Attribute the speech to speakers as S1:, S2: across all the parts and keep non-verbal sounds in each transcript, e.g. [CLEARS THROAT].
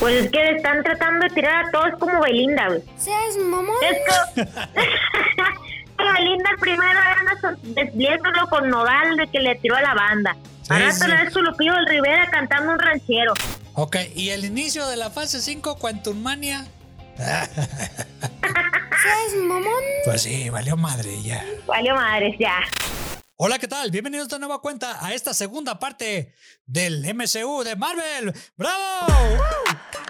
S1: Pues es que le están tratando de tirar a todos como Belinda, güey.
S2: ¿Seas mamón?
S1: Es que [LAUGHS] Belinda primero era desviéndolo con Nodal de que le tiró a la banda. Ahora
S3: sí.
S1: vez su Lupillo del Rivera cantando un ranchero.
S3: Ok, y el inicio de la fase 5, Quantum Mania.
S2: ¿Seas mamón?
S3: Pues sí, valió madre ya.
S1: Valió madres, ya.
S3: Hola, ¿qué tal? Bienvenidos de nueva cuenta a esta segunda parte del MCU de Marvel. ¡Bravo! ¡Bravo,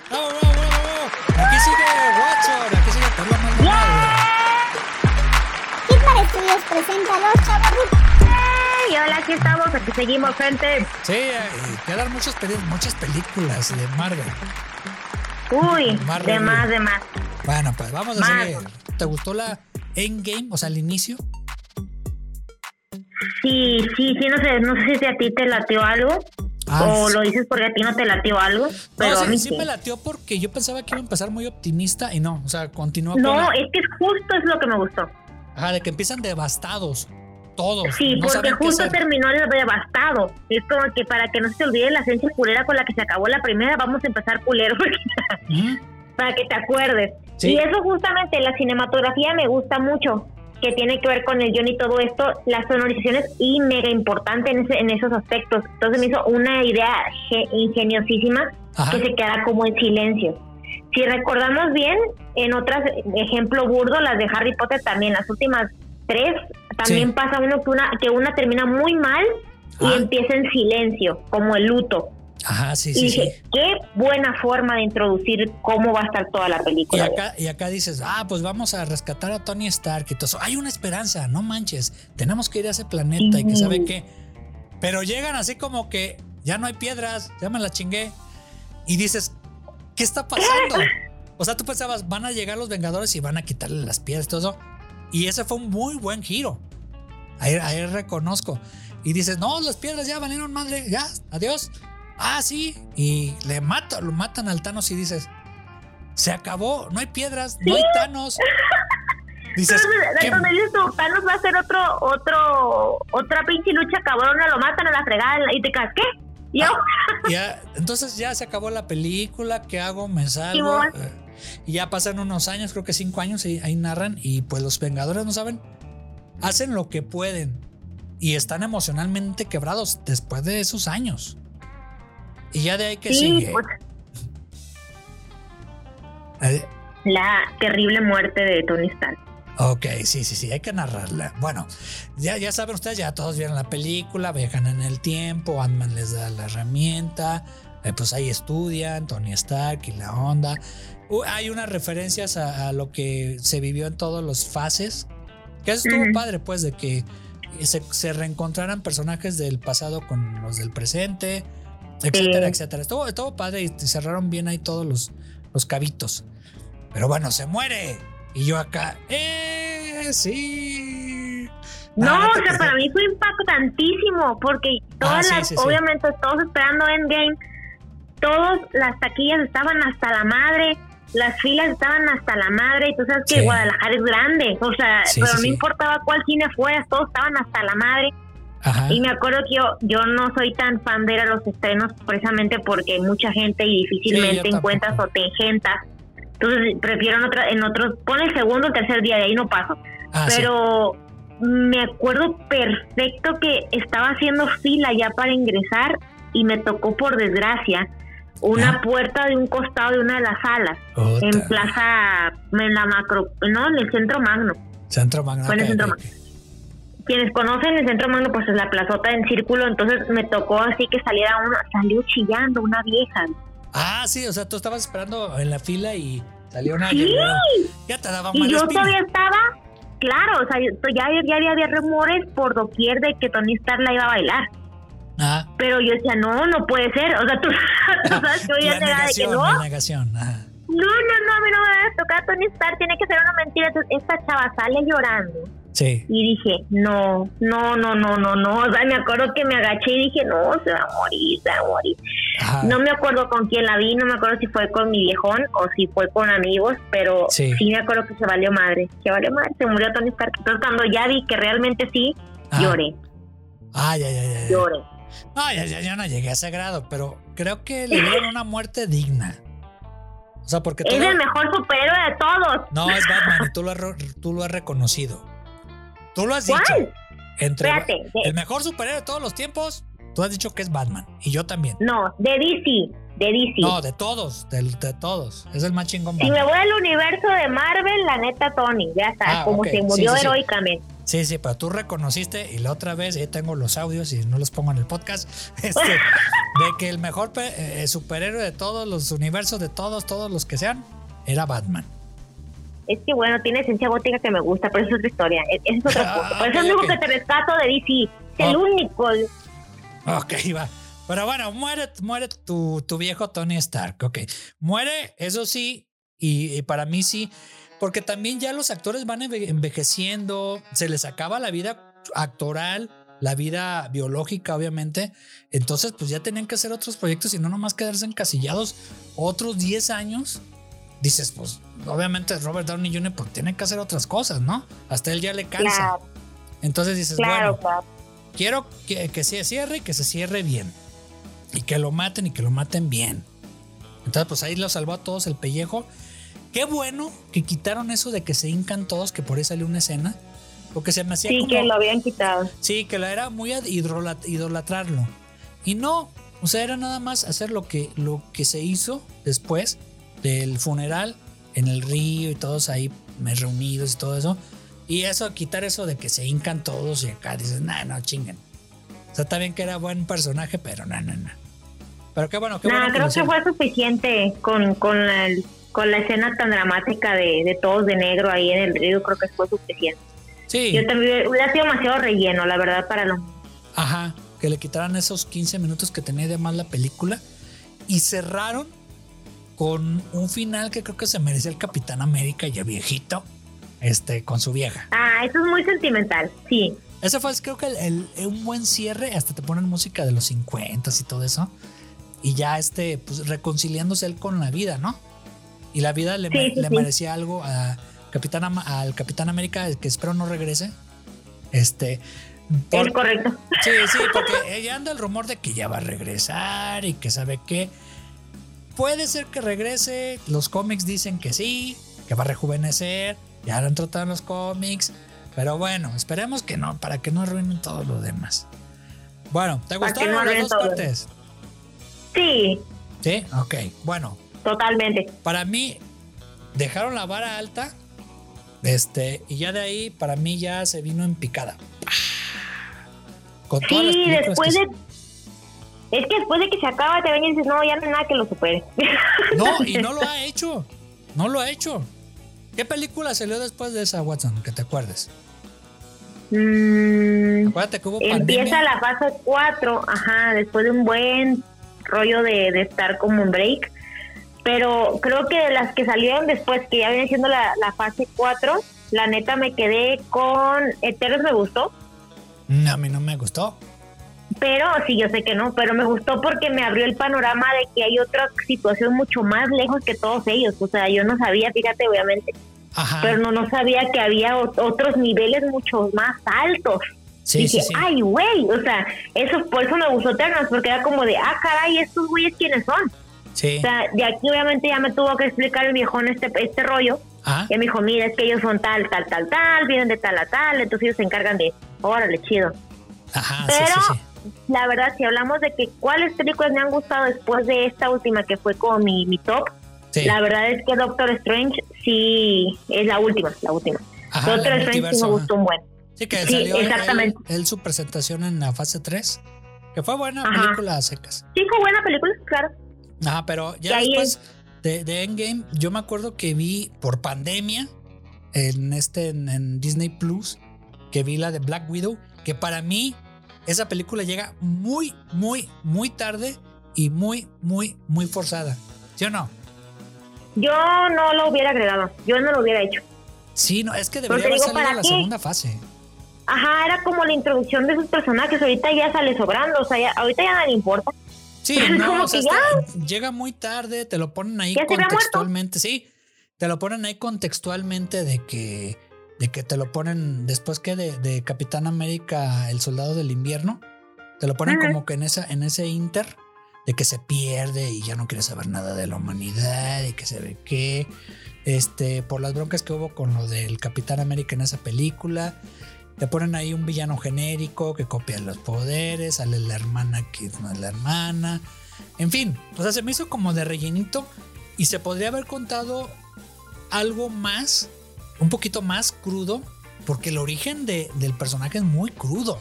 S3: bravo, bravo! bravo! Aquí sigue Watson, aquí sigue Carla Maldonado.
S2: Hitler Studios presenta a los chavos
S1: Y hola, aquí estamos, aquí seguimos, gente.
S3: Sí, eh, quedan muchas, muchas películas de Marvel.
S1: Uy,
S3: Más
S1: de más, de más.
S3: Bueno, pues vamos a
S1: Más.
S3: seguir. ¿Te gustó la Endgame? O sea, el inicio.
S1: Sí, sí, sí, no sé, no sé si a ti te latió algo.
S3: Ah,
S1: o
S3: sí.
S1: lo dices porque a ti no te latió algo. Pero
S3: no,
S1: a
S3: sí,
S1: mí
S3: sí me latió porque yo pensaba que iba a empezar muy optimista y no, o sea, continúa con
S1: No,
S3: la-
S1: es que justo es lo que me gustó.
S3: Ajá, de que empiezan devastados todos.
S1: Sí,
S3: no
S1: porque justo terminó el devastado. Es como que para que no se te olvide la esencia culera con la que se acabó la primera, vamos a empezar culero [LAUGHS]
S3: Ujú.
S1: para que te acuerdes.
S3: Sí.
S1: Y eso justamente, la cinematografía me gusta mucho, que tiene que ver con el guion y todo esto, la sonorización es y mega importante en, ese- en esos aspectos. Entonces me hizo una idea ge- ingeniosísima
S3: Ajá.
S1: que se quedara como en silencio. Si recordamos bien, en otras, ejemplo burdo, las de Harry Potter también, las últimas tres, también
S3: Sí.
S1: pasa uno que una, que una termina muy mal y
S3: Ah.
S1: empieza en silencio, como el luto.
S3: Ajá, sí,
S1: y
S3: sí,
S1: dije,
S3: sí.
S1: qué buena forma de introducir cómo va a estar toda la
S3: Y
S1: película.
S3: acá, y acá dices, ah, pues vamos a rescatar a Tony Stark y todo eso. Hay una esperanza, no manches. Tenemos que ir a ese planeta y que sabe qué. Pero llegan así como que ya no hay piedras, ya me la chingué. Y dices, ¿qué está pasando? [LAUGHS] O sea, tú pensabas, van a llegar los Vengadores y van a quitarle las piedras y todo eso. Y ese fue un muy buen giro. Ahí, ahí reconozco. Y dices, no, las piedras ya valieron madre, ya, adiós. Ah, sí. Y le matan, lo matan al Thanos y dices, se acabó, no hay piedras, no hay Thanos. [LAUGHS] Dices,
S1: Entonces, dices tú, Thanos va a hacer otro, otro, otra pinche lucha cabrona, lo matan a la fregada y te quedas, ¿qué? ¿Yo?
S3: Ya, [LAUGHS] entonces ya se acabó la película, ¿qué hago? Me salgo. Eh, y ya pasan unos años, creo que cinco años, y ahí narran, y pues los Vengadores no saben, hacen lo que pueden y están emocionalmente quebrados después de esos años. Y ya de ahí que
S1: sí,
S3: sigue.
S1: pues,
S3: Eh,
S1: la terrible muerte de Tony Stark.
S3: Ok, sí, sí, sí, hay que narrarla. Bueno, ya, ya saben ustedes, ya todos vieron la película, viajan en el tiempo, Ant-Man les da la herramienta, eh, pues ahí estudian, Tony Stark y la onda. Uh, hay unas referencias a, a lo que se vivió en todos los fases, que eso estuvo padre, pues, de que se, se reencontraran personajes del pasado con los del presente, etcétera, etcétera. Estuvo, estuvo padre y cerraron bien ahí todos los, los cabitos. Pero bueno, se muere. Y yo acá, ¡eh! Sí.
S1: No,
S3: Ah,
S1: o sea, para mí fue impactantísimo porque todas
S3: sí,
S1: las,
S3: sí, sí.
S1: obviamente todos esperando Endgame, todas las taquillas estaban hasta la madre, las filas estaban hasta la madre y tú sabes que. Guadalajara es grande, o sea, pero no importaba cuál cine fuera, todos estaban hasta la madre
S3: Ajá.
S1: y me acuerdo que yo, yo no soy tan fan de ir a los estrenos precisamente porque hay mucha gente y difícilmente
S3: Sí,
S1: encuentras o te engentas. Entonces prefiero en, otra, en otros, pon el segundo o tercer día, de ahí no paso.
S3: Ah, sí.
S1: Pero me acuerdo perfecto que estaba haciendo fila ya para ingresar y me tocó por desgracia una
S3: Ah.
S1: puerta de un costado de una de las salas en Plaza, en la macro, no, en el Centro Magno.
S3: Centro Magno.
S1: Fue en el
S3: ok,
S1: Centro. Magno. Quienes conocen el Centro Magno, pues es la plazota en círculo, entonces me tocó así que saliera uno, salió chillando una vieja.
S3: Ah, sí, o sea, tú estabas esperando en la fila y salió una.
S1: Sí.
S3: Ya te daba
S1: Y yo
S3: espina.
S1: todavía estaba, claro, o sea, yo- ya, ya había, había rumores por doquier de que Tony Stark la iba a bailar.
S3: Ah,
S1: Pero yo decía, no, no puede ser. O sea, tú, [LAUGHS] tú sabes que [LAUGHS] hoy
S3: la
S1: en día de que no, no,
S3: negación. Ajá.
S1: no, no, a mí no me va a tocar Tony Stark, tiene que ser una mentira. Entonces, esta chava sale llorando.
S3: Sí.
S1: Y dije, no, no, no, no, no, no. O sea, me acuerdo que me agaché y dije, no, se va a morir, se va a morir.
S3: Ajá.
S1: No me acuerdo con quién la vi, no me acuerdo si fue con mi viejón o si fue con amigos, pero
S3: Sí.
S1: sí, me acuerdo que se valió madre. Se valió madre, se murió Tony Stark. Entonces, cuando ya vi que realmente sí,
S3: Ajá.
S1: lloré,
S3: ya, ya, ya. ya.
S1: lloré.
S3: No, ya, ya, ya no llegué a ese grado, pero creo que le dieron una muerte digna. O sea, porque
S1: Es el mejor superhéroe de todos.
S3: No, es Batman y tú lo, has, tú lo has reconocido. Tú lo has
S1: ¿Cuál?
S3: dicho. Entre
S1: Espérate, de-
S3: el mejor superhéroe de todos los tiempos, tú has dicho que es Batman. Y yo también.
S1: No, de DC. De DC.
S3: No, de todos, de, todos. Es el más chingón.
S1: Si me voy al universo de Marvel, la neta Tony, ya está,
S3: Ah,
S1: como
S3: ok,
S1: se murió
S3: sí, sí.
S1: heroicamente.
S3: Sí, sí, pero tú reconociste y la otra vez, ya tengo los audios y no los pongo en el podcast, [LAUGHS] este, de que el mejor pe- eh, superhéroe de todos los universos, de todos, todos los que sean, era Batman.
S1: Es que bueno, tiene esencia gótica que me gusta, pero eso es otra historia. e- Ese es otro
S3: Ah,
S1: punto. Por eso es lo único que te rescato de DC. Es el
S3: Oh.
S1: único.
S3: Ok, va. Pero bueno, muere, muere tu, tu viejo Tony Stark. Ok. Muere, eso sí, y, y para mí sí, porque también ya los actores van enve- envejeciendo, se les acaba la vida actoral, la vida biológica, obviamente. Entonces, pues ya tenían que hacer otros proyectos y no nomás quedarse encasillados otros 10 años. Dices, pues, obviamente Robert Downey Jr. pues tiene que hacer otras cosas, ¿no? Hasta él ya le cansa.
S1: Claro,
S3: Entonces dices,
S1: claro,
S3: bueno,
S1: claro.
S3: quiero que, que se cierre y que se cierre bien. Y que lo maten y que lo maten bien. Entonces, pues ahí lo salvó a todos el pellejo. Qué bueno que quitaron eso de que se hincan todos, que por ahí salió una escena. Porque se me hacía
S1: Sí,
S3: como.
S1: que lo habían quitado.
S3: Sí, que la era muy idolatrarlo. Y no, o sea, era nada más hacer lo que, lo que se hizo después del funeral en el río y todos ahí reunidos y todo eso. Y eso, quitar eso de que se hincan todos y acá dices, no, no, chinguen. O sea, está bien que era buen personaje, pero no, no, no. Pero qué bueno, qué
S1: Nada,
S3: bueno.
S1: creo
S3: lo
S1: que
S3: hicieron.
S1: fue suficiente con, con, la, con la escena tan dramática de, de todos de negro ahí en el río. Creo que fue suficiente.
S3: Sí,
S1: Yo también hubiera sido demasiado relleno, la verdad, para los.
S3: Ajá, que le quitaran esos 15 minutos que tenía de más la película y cerraron con un final que creo que se merecía el Capitán América ya viejito, este, con su vieja.
S1: Ah, eso es muy sentimental, sí.
S3: Ese fue creo que el, el- un buen cierre, hasta te ponen música de los 50 y todo eso. Y ya este, pues reconciliándose él con la vida, ¿no? Y la vida le,
S1: Sí,
S3: me-
S1: sí,
S3: le
S1: sí.
S3: merecía algo a Capitán, al Capitán América, que espero no regrese. Este. por-
S1: Es correcto.
S3: Sí, sí, porque ya anda el rumor de que ya va a regresar y que sabe que puede ser que regrese. Los cómics dicen que sí, que va a rejuvenecer. Ya lo han tratado en los cómics. Pero bueno, esperemos que no, para que no arruinen todo lo demás. Bueno, ¿te gustaron
S1: no
S3: las dos
S1: todo.
S3: partes?
S1: Sí,
S3: Sí, ok. Bueno,
S1: totalmente.
S3: para mí dejaron la vara alta. Este, y ya de ahí, para mí ya se vino en picada. Con
S1: Sí, después de. Es que después de que se acaba, te ven y dices, no, ya no hay nada que lo supere. [LAUGHS]
S3: No, y no lo ha hecho. No lo ha hecho. ¿Qué película salió después de esa, Watson? Que te acuerdes.
S1: Mm,
S3: Acuérdate que hubo
S1: empieza
S3: pandemia.
S1: la fase 4, ajá, después de un buen rollo de, de estar como en break. Pero creo que de las que salieron después, que ya viene siendo la, la fase 4, la neta me quedé con Eternos, me gustó.
S3: Mm, A mí no me gustó.
S1: Pero sí, yo sé que no, pero me gustó porque me abrió el panorama de que hay otra situación mucho más lejos que todos ellos. O sea, yo no sabía, fíjate, obviamente,
S3: Ajá.
S1: pero no, no sabía que había ot- otros niveles mucho más altos.
S3: sí,
S1: Dije,
S3: sí, sí.
S1: ay, güey, o sea, eso por eso me gustó Eternos, porque era como de, ah, caray, estos güeyes quiénes son.
S3: Sí.
S1: O sea, de aquí obviamente ya me tuvo que explicar el viejón este, este rollo.
S3: Ajá.
S1: Y me dijo, mira, es que ellos son tal, tal, tal, tal, vienen de tal a tal, entonces ellos se encargan de, órale, chido.
S3: Ajá, sí,
S1: Pero. La verdad, si hablamos de que cuáles películas me han gustado después de esta última que fue como mi, mi top,
S3: Sí.
S1: la verdad es que Doctor Strange sí es la última, la última.
S3: Ajá,
S1: Doctor Strange sí me gustó un buen.
S3: Sí, que
S1: Sí,
S3: salió
S1: exactamente.
S3: Él, él su presentación en la fase 3. Que fue buena
S1: Ajá.
S3: película a secas.
S1: Sí, fue buena película, claro.
S3: Ajá, pero ya después de, de Endgame, yo me acuerdo que vi por pandemia en este en, en Disney Plus, que vi la de Black Widow, que para mí esa película llega muy, muy, muy tarde y muy, muy, muy forzada. ¿Sí o no?
S1: Yo no lo hubiera agregado, yo no lo hubiera hecho.
S3: Sí, no, es que debería haber salido
S1: ¿para
S3: la
S1: qué?
S3: segunda fase.
S1: Ajá, era como la introducción de sus personajes, ahorita ya sale sobrando, o sea, ya- ahorita ya no le importa.
S3: Sí, [LAUGHS] no,
S1: como
S3: o sea, está- llega muy tarde, te lo ponen ahí contextualmente, sí, te lo ponen ahí contextualmente de que, de que te lo ponen después que de, de Capitán América, el soldado del invierno, te lo ponen como que en esa, en ese inter, de que se pierde y ya no quiere saber nada de la humanidad y que se ve que, este, por las broncas que hubo con lo del Capitán América en esa película. Te ponen ahí un villano genérico que copia los poderes, sale la hermana que no es la hermana. En fin, o sea, se me hizo como de rellenito y se podría haber contado algo más, un poquito más crudo, porque el origen de, del personaje es muy crudo.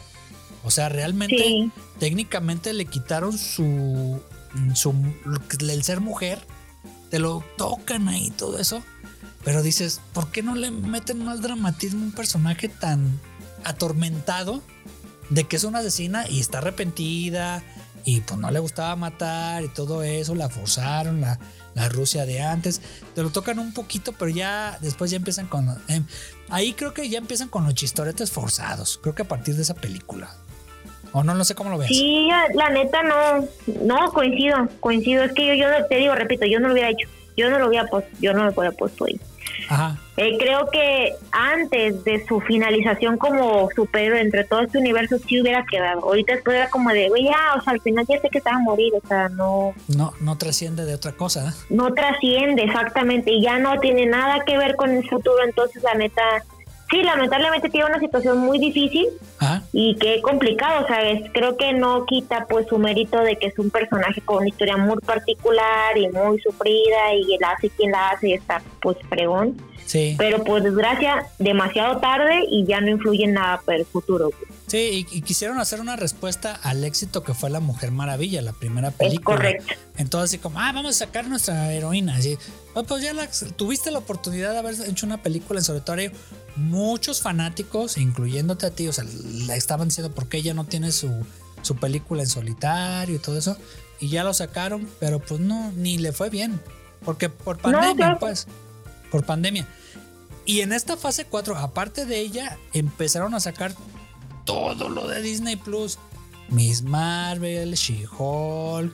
S3: O sea, realmente,
S1: Sí.
S3: técnicamente le quitaron su, su. el ser mujer, te lo tocan ahí todo eso. Pero dices, ¿por qué no le meten más dramatismo a un personaje tan atormentado de que es una asesina y está arrepentida y pues no le gustaba matar y todo eso, la forzaron, la, la Rusia de antes, te lo tocan un poquito, pero ya después ya empiezan con... eh, ahí creo que ya empiezan con los chistoretes forzados, creo que a partir de esa película. O no, no sé cómo lo ves.
S1: Sí, la neta no, no coincido, coincido. Es que yo, yo te digo, repito, yo no lo hubiera hecho, yo no lo hubiera puesto, yo no lo hubiera puesto ahí.
S3: Ajá.
S1: Eh, creo que antes de su finalización como superhéroe entre todo este universo sí hubiera quedado. Ahorita después era como de, güey, ya, o sea, al final ya sé que estaba a morir, o sea, no,
S3: No, no trasciende de otra cosa. ¿eh?
S1: no trasciende exactamente y ya no tiene nada que ver con el futuro. Entonces, la neta, sí, lamentablemente tiene una situación muy difícil
S3: Ajá.
S1: y qué complicado, o sea, es- creo que no quita pues su mérito de que es un personaje con una historia muy particular y muy sufrida y él hace quien la hace y está pues fregón,
S3: Sí.
S1: pero por desgracia demasiado tarde y ya no influye en nada para el futuro.
S3: Sí, y, y quisieron hacer una respuesta al éxito que fue La Mujer Maravilla, la primera
S1: Es
S3: película.
S1: correcto.
S3: Entonces, así como, ah, vamos a sacar nuestra heroína. Así, "Ah, pues ya la- tuviste la oportunidad de haber hecho una película en solitario. Muchos fanáticos, incluyéndote a ti, o sea, la estaban diciendo por qué ella no tiene su, su película en solitario y todo eso. Y ya lo sacaron, pero pues no, ni le fue bien. Porque por pandemia,
S1: claro.
S3: pues. Por pandemia. Y en esta fase 4, aparte de ella, empezaron a sacar todo lo de Disney Plus. Miss Marvel, She-Hulk,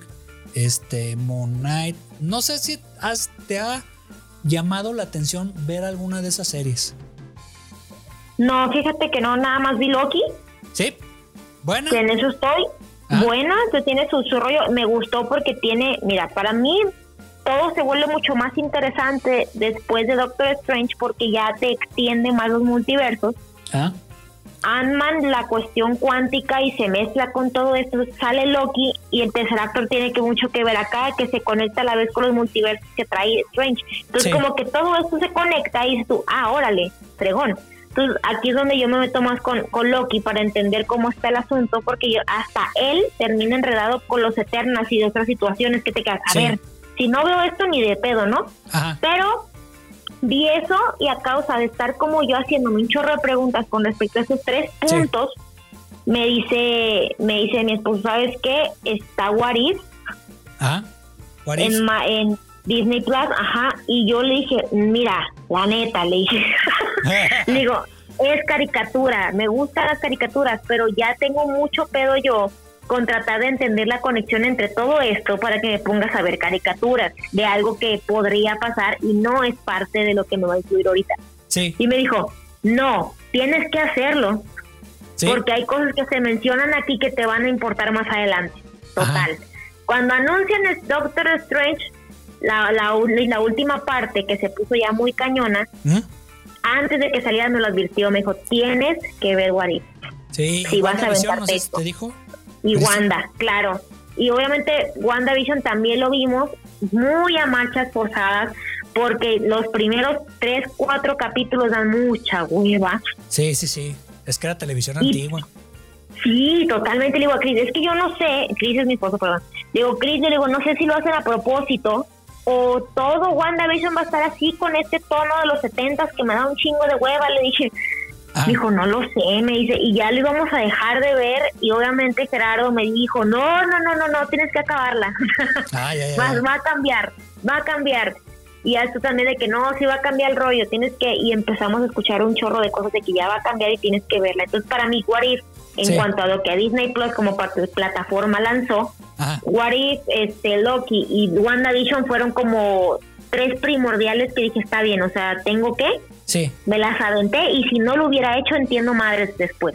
S3: este, Moon Knight. No sé si has- te ha llamado la atención ver alguna de esas series.
S1: No, fíjate que no, nada más vi Loki,
S3: ¿Sí? Bueno.
S1: en eso estoy.
S3: Ah.
S1: Buena, que tiene su, su rollo. Me gustó porque tiene, mira, para mí todo se vuelve mucho más interesante después de Doctor Strange porque ya te extiende más los multiversos.
S3: Ah,
S1: Ant-Man, la cuestión cuántica y se mezcla con todo esto, sale Loki y el tercer actor tiene que mucho que ver acá, que se conecta a la vez con los multiversos que trae Strange. Entonces
S3: Sí.
S1: como que todo esto se conecta y dices tú, ah, órale, fregón. Entonces aquí es donde yo me meto más con, con Loki para entender cómo está el asunto, porque yo, hasta él termina enredado con los Eternas y de otras situaciones que te quedas, a
S3: Sí.
S1: ver, si no veo esto ni de pedo, ¿no?
S3: ajá.
S1: Pero vi eso y a causa de estar como yo haciéndome un chorro de preguntas con respecto a esos tres
S3: Sí.
S1: puntos, me dice, me dice mi esposo, ¿sabes qué? Está What If
S3: Ajá. What if?
S1: en, ma- en Disney Plus, ajá, y yo le dije, mira, la neta, le dije, le [LAUGHS] digo, es caricatura, me gustan las caricaturas, pero ya tengo mucho pedo yo con tratar de entender la conexión entre todo esto para que me pongas a ver caricaturas de algo que podría pasar y no es parte de lo que me va a incluir ahorita.
S3: sí,
S1: Y me dijo, no, tienes que hacerlo,
S3: sí.
S1: porque hay cosas que se mencionan aquí que te van a importar más adelante. Total. Cuando anuncian el Doctor Strange, la, la, última parte que se puso ya muy cañona,
S3: ¿Mm?
S1: antes de que saliera me lo advirtió, me dijo, tienes que ver What If.
S3: Sí, ¿y
S1: vas a aventarte
S3: no sé si te dijo?
S1: Y. Wanda, claro. Y obviamente WandaVision también lo vimos muy a marchas forzadas porque los primeros tres, cuatro capítulos dan mucha hueva.
S3: Sí, sí, sí. Es que era televisión
S1: Y-
S3: antigua.
S1: Sí, totalmente. Le digo a Chris, es que yo no sé, Chris es mi esposo, perdón. Le digo, Chris, le digo, no sé si lo hacen a propósito o todo WandaVision va a estar así con este tono de los setentas que me da un chingo de hueva. Le dije,
S3: Ajá.
S1: dijo, no lo sé, me dice, y ya lo íbamos a dejar de ver y obviamente Gerardo me dijo, no, no, no, no, no, tienes que acabarla.
S3: Ah, ya, ya,
S1: va, a cambiar, va a cambiar. Y ya esto también de que no, sí va a cambiar el rollo, tienes que, y empezamos a escuchar un chorro de cosas de que ya va a cambiar y tienes que verla. Entonces, para mí, What If, en
S3: Sí.
S1: cuanto a lo que Disney Plus como parte de plataforma lanzó,
S3: Ajá.
S1: What If, este, Loki y WandaVision fueron como tres primordiales que dije, está bien, o sea, tengo que,
S3: Sí.
S1: me las aventé y si no lo hubiera hecho, entiendo madres después.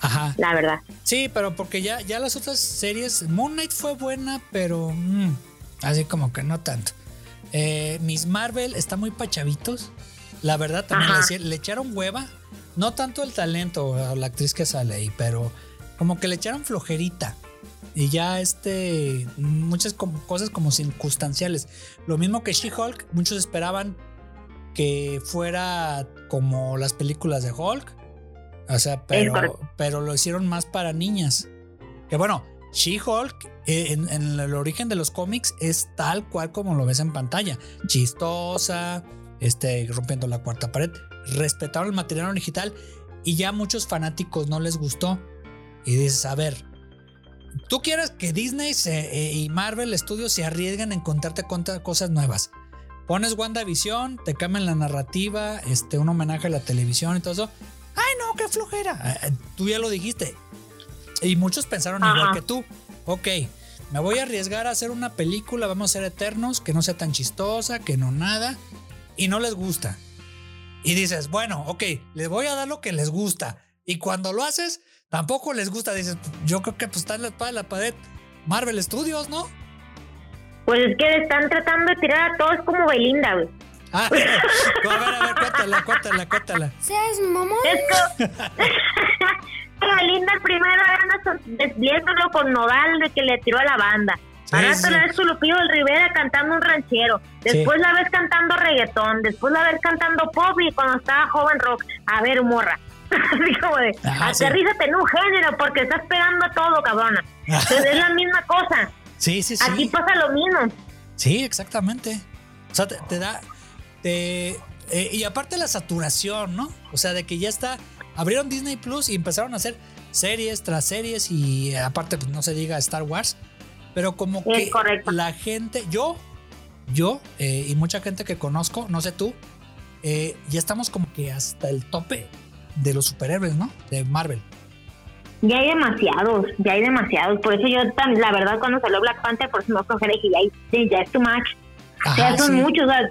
S3: Ajá.
S1: la verdad.
S3: Sí, pero porque ya, ya las otras series, Moon Knight fue buena, pero mm, así como que no tanto. Eh, Miss Marvel está muy pachavitos. La verdad, también le, le echaron hueva. No tanto el talento o la actriz que sale ahí, pero como que le echaron flojerita. Y ya este, muchas como- cosas como circunstanciales. Lo mismo que She-Hulk, muchos esperaban que fuera como las películas de Hulk. O sea, pero, pero lo hicieron más para niñas. Que bueno, She-Hulk eh, en, en el origen de los cómics es tal cual como lo ves en pantalla. Chistosa, este, rompiendo la cuarta pared. Respetaron el material digital y ya a muchos fanáticos no les gustó. Y dices, a ver, tú quieres que Disney se- eh, y Marvel Studios se arriesguen en contarte cosas nuevas. Pones WandaVision, te cambian la narrativa, este, un homenaje a la televisión y todo eso. ¡Ay, no, qué flojera! Eh, Tú ya lo dijiste. Y muchos pensaron
S1: Ajá.
S3: igual que tú. Ok, me voy a arriesgar a hacer una película, vamos a ser eternos, que no sea tan chistosa, que no nada. Y no les gusta. Y dices, bueno, ok, les voy a dar lo que les gusta. Y cuando lo haces, tampoco les gusta. Dices, yo creo que pues está en la espada de la pared. Marvel Studios, ¿no?
S1: Pues es que le están tratando de tirar a todos como Belinda, güey.
S3: Ah, [LAUGHS] a ver, a ver, cuéntala, cuéntala, cuéntala.
S2: Seas mamón.
S1: Es que [LAUGHS] Belinda primero anda desviéndolo con Nodal de que le tiró a la banda.
S3: Sí,
S1: Al rato
S3: sí.
S1: la ves con Lupillo del Rivera cantando un ranchero. Después la ves cantando reggaetón. Después la ves cantando pop y cuando estaba joven rock. A ver, morra. [LAUGHS] Así como de,
S3: Ajá, sí.
S1: aterrízate en un género porque estás pegando a todo, cabrona. Entonces, es la misma cosa.
S3: Sí, sí, sí.
S1: Aquí pasa lo mismo.
S3: Sí, exactamente. O sea, te, te da. te- eh, y aparte la saturación, ¿no? O sea, de que ya está. Abrieron Disney Plus y empezaron a hacer series tras series y aparte, pues no se diga Star Wars. Pero como que
S1: correcto.
S3: la gente, yo, yo eh, y mucha gente que conozco, no sé tú, eh, ya estamos como que hasta el tope de los superhéroes, ¿no? De Marvel.
S1: Ya hay demasiados, ya hay demasiados. Por eso yo, la verdad, cuando salió Black Panther, por eso me flojera y dije, ya, ya es too much.
S3: Ajá,
S1: son
S3: sí.
S1: muchos. o sea,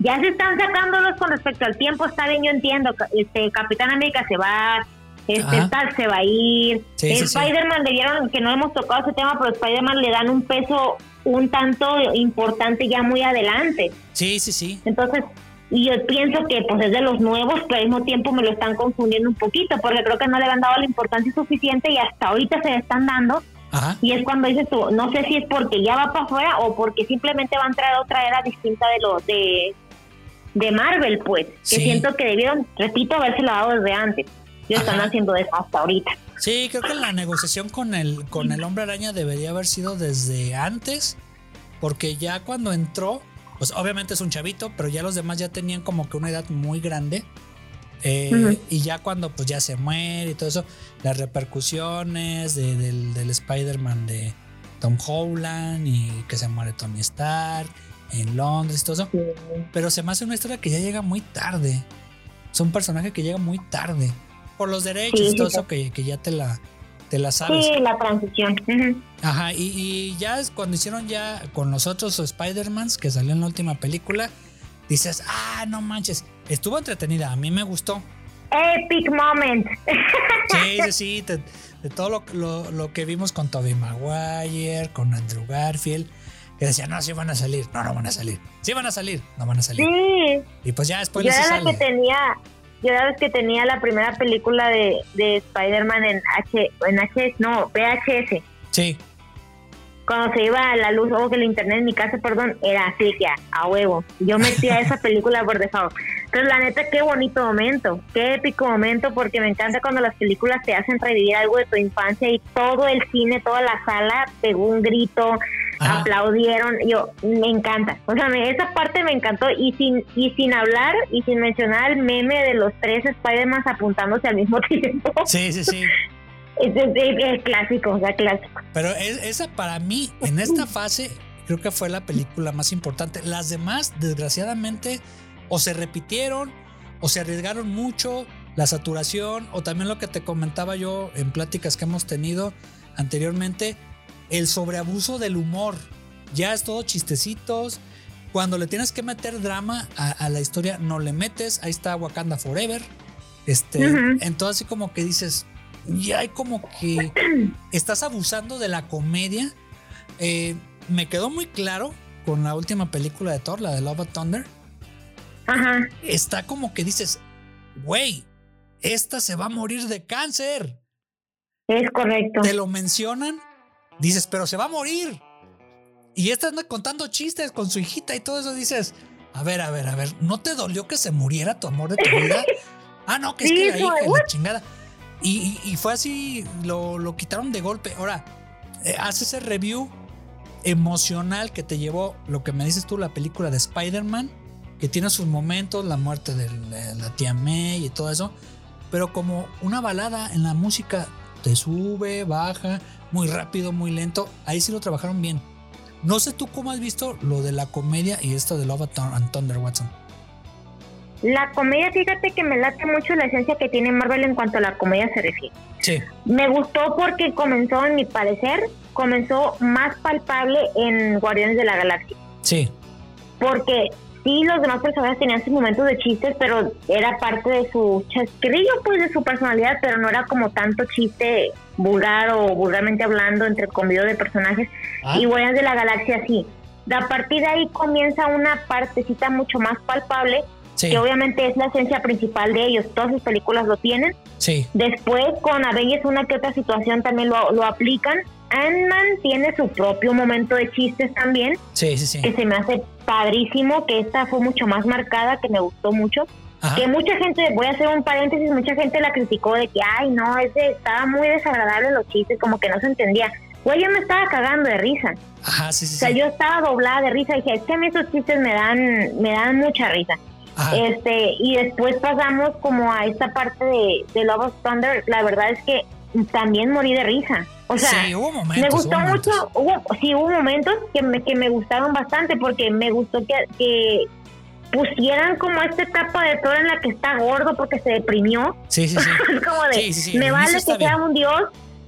S1: ya se están sacándolos con respecto al tiempo. Está bien, yo entiendo. Este, Capitán América se va. Este,
S3: Ajá.
S1: tal se va a ir.
S3: Sí, sí, sí.
S1: Spider-Man le dieron, que no hemos tocado ese tema, pero Spider-Man le dan un peso un tanto importante ya muy adelante.
S3: Sí, sí, sí.
S1: Entonces, y yo pienso que pues es de los nuevos, pero al mismo tiempo me lo están confundiendo un poquito, porque creo que no le han dado la importancia suficiente y hasta ahorita se le están dando.
S3: Ajá.
S1: Y es cuando dices tú, no sé si es porque ya va para afuera o porque simplemente va a entrar a otra era distinta de lo de, de Marvel, pues. Que
S3: Sí.
S1: siento que debieron, repito, haberse dado desde antes. Y están
S3: Ajá.
S1: haciendo eso hasta ahorita.
S3: Sí, creo que la negociación con el, con el hombre araña debería haber sido desde antes, porque ya cuando entró, pues obviamente es un chavito, pero ya los demás ya tenían como que una edad muy grande. Eh. Y ya cuando pues ya se muere y todo eso, las repercusiones de- del, del Spider-Man de Tom Holland y que se muere Tony Stark en Londres y todo eso. Pero se me hace una historia que ya llega muy tarde. Es un personaje que llega muy tarde. Por los derechos
S1: Sí,
S3: y todo eso que, que ya te la, te la sabes.
S1: Sí, la transición.
S3: Ajá, y, y ya es cuando hicieron ya con los otros Spider-Mans que salió en la última película, dices, ah, no manches, estuvo entretenida, a mí me gustó.
S1: Epic moment.
S3: Sí, sí, [LAUGHS] sí, de, de todo lo, lo- lo que vimos con Tobey Maguire, con Andrew Garfield, que decían, no, sí van a salir, no, no van a salir, sí van a salir, no van a salir.
S1: Sí,
S3: Y pues ya después
S1: yo era la que tenía, yo la que tenía la primera película de, de Spider-Man en H, en H, no, VHS.
S3: Sí,
S1: Cuando se iba a la luz o que el internet en mi casa, perdón, era así que a, a huevo. Yo metía esa película por default. Entonces, la neta, qué bonito momento, qué épico momento, porque me encanta cuando las películas te hacen revivir algo de tu infancia y todo el cine, toda la sala pegó un grito,
S3: Ajá.
S1: aplaudieron. Yo, me encanta. O sea, me- esa parte me encantó y sin y sin hablar y sin mencionar el meme de los tres Spider-Man apuntándose al mismo [LAUGHS] tiempo.
S3: sí, sí, sí.
S1: Es, es- es- es clásico, o sea, clásico.
S3: Pero es- esa para mí, en esta fase, creo que fue la película más importante. Las demás, desgraciadamente, o se repitieron, o se arriesgaron mucho, la saturación, o también lo que te comentaba yo en pláticas que hemos tenido anteriormente, el sobreabuso del humor. Ya es todo chistecitos. Cuando le tienes que meter drama a, a la historia, no le metes. Ahí está Wakanda Forever. Este. Entonces, así como que dices, ya hay como que [CLEARS THROAT] estás abusando de la comedia. Eh, me quedó muy claro con la última película de Thor, la de Love of Thunder. Está como que dices, güey, esta se va a morir de cáncer.
S1: Es correcto.
S3: Te lo mencionan, dices, pero se va a morir. Y esta anda contando chistes con su hijita y todo eso, dices, a ver, a ver, a ver, ¿no te dolió que se muriera tu amor de tu vida? [LAUGHS] ah, no, que es
S1: Sí,
S3: que la la chingada. Y, y- y fue así, lo, lo quitaron de golpe. Ahora, eh, haz ese review emocional que te llevó lo que me dices tú, la película de Spider-Man, que tiene sus momentos, la muerte de la, la tía May y todo eso, pero como una balada en la música, te sube, baja, muy rápido, muy lento, ahí sí lo trabajaron bien. No sé tú cómo has visto lo de la comedia y esto de Love and Thunder, Watson.
S1: La comedia, fíjate que me late mucho la esencia que tiene Marvel en cuanto a la comedia se refiere.
S3: Sí,
S1: Me gustó porque comenzó, en mi parecer, comenzó más palpable en Guardianes de la Galaxia.
S3: sí,
S1: Porque sí, los demás personajes tenían sus momentos de chistes, pero era parte de su chasquerillo, pues de su personalidad, pero no era como tanto chiste vulgar o vulgarmente hablando entre convivio de personajes.
S3: Ah.
S1: Y Guardianes de la Galaxia sí. A partir de ahí comienza una partecita mucho más palpable,
S3: sí,
S1: que obviamente es la esencia principal de ellos. Todas sus películas lo tienen.
S3: sí,
S1: Después con Avengers una que otra situación también lo, lo aplican. Ant-Man tiene su propio momento de chistes también,
S3: sí, sí, sí.
S1: que se me hace padrísimo, que esta fue mucho más marcada, que me gustó mucho.
S3: Ajá.
S1: Que mucha gente, voy a hacer un paréntesis, mucha gente la criticó de que, ay, no, ese estaba muy desagradable los chistes, como que no se entendía. Güey, yo me estaba cagando de risa.
S3: Ajá, sí, sí,
S1: O sea,
S3: sí.
S1: yo estaba doblada de risa y dije, es que a mí esos chistes me dan, me dan mucha risa.
S3: Ajá.
S1: Este, y después pasamos como a esta parte de, de Love of Thunder. La verdad es que también morí de risa. O sea,
S3: sí, hubo momentos.
S1: me gustó
S3: hubo momentos.
S1: mucho. Hubo, sí, hubo momentos que me, que me gustaron bastante porque me gustó que, que pusieran como esta etapa de Thor en la que está gordo porque se deprimió.
S3: Sí, sí, sí. [LAUGHS]
S1: Es como de,
S3: Sí, sí, sí,
S1: me
S3: al
S1: vale que sea un dios,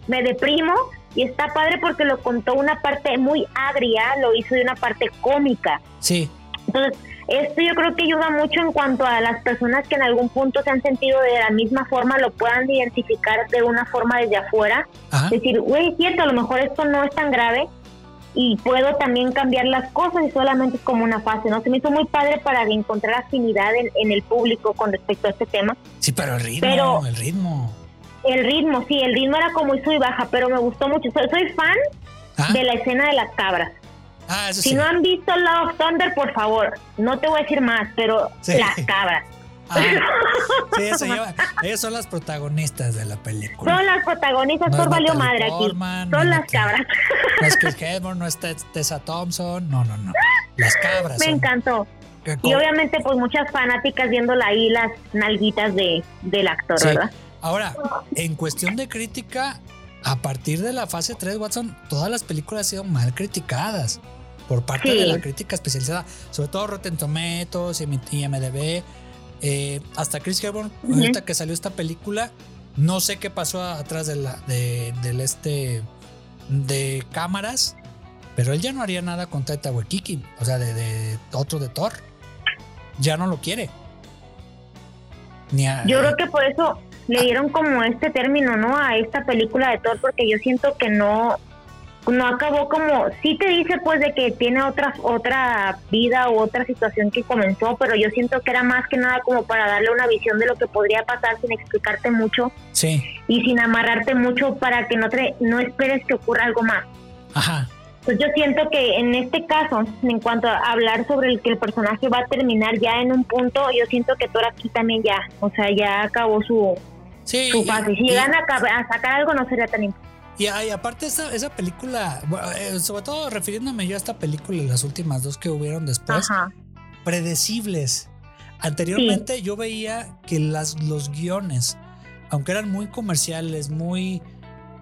S1: me deprimo. Y está padre porque lo contó una parte muy agria, lo hizo de una parte cómica.
S3: Sí,
S1: Entonces, esto yo creo que ayuda mucho en cuanto a las personas que en algún punto se han sentido de la misma forma, lo puedan identificar de una forma desde afuera.
S3: ajá.
S1: Decir, güey, es cierto, a lo mejor esto no es tan grave y puedo también cambiar las cosas y solamente es como una fase, ¿no? Se me hizo muy padre para encontrar afinidad en, en el público con respecto a este tema.
S3: Sí, pero el ritmo,
S1: Pero-
S3: el ritmo.
S1: El ritmo, sí, el ritmo era como sub y baja, pero me gustó mucho. Soy, soy fan de la escena de las cabras.
S3: Ah, eso
S1: Si
S3: sí.
S1: no han visto Love Thunder, por favor, no te voy a decir más, pero
S3: Sí.
S1: las cabras.
S3: Ah, sí, eso [LAUGHS] lleva. Ellas son las protagonistas de la película.
S1: Son las protagonistas,
S3: No
S1: Thor valió madre aquí.
S3: Portman,
S1: Son las cabras.
S3: No es Chris [LAUGHS] no es Tessa Thompson. No, no, no. Las cabras.
S1: Me
S3: son-
S1: encantó.
S3: que
S1: Y obviamente, pues muchas fanáticas viéndola ahí las nalguitas de, del actor,
S3: Sí.
S1: ¿verdad?
S3: Ahora, en cuestión de crítica, a partir de la fase 3, Watson, todas las películas han sido mal criticadas por parte
S1: Sí.
S3: de la crítica especializada, sobre todo Rotten Tomatoes y IMDb. Eh, hasta Chris Hemsworth, ahorita que salió esta película, no sé qué pasó atrás de la, de, del este de cámaras, pero él ya no haría nada con Taika Waititi, o sea, de, de otro de Thor. Ya no lo quiere. Ni a-
S1: Yo creo que por eso le dieron como este término, ¿no? A esta película de Thor, porque yo siento que no no acabó como sí te dice pues de que tiene otra otra vida u otra situación que comenzó, pero yo siento que era más que nada como para darle una visión de lo que podría pasar sin explicarte mucho
S3: Sí,
S1: y sin amarrarte mucho para que no te no esperes que ocurra algo más.
S3: ajá.
S1: Pues yo siento que en este caso, en cuanto a hablar sobre el que el personaje va a terminar ya en un punto, yo siento que Thor aquí también ya, o sea, ya acabó su,
S3: Sí,
S1: su fase. Si llegan a, a sacar algo no sería tan importante.
S3: Y, y aparte esa, esa película, bueno, eh, sobre todo refiriéndome yo a esta película y las últimas dos que hubieron después,
S1: Ajá.
S3: predecibles. Anteriormente yo veía que las, los guiones, aunque eran muy comerciales, muy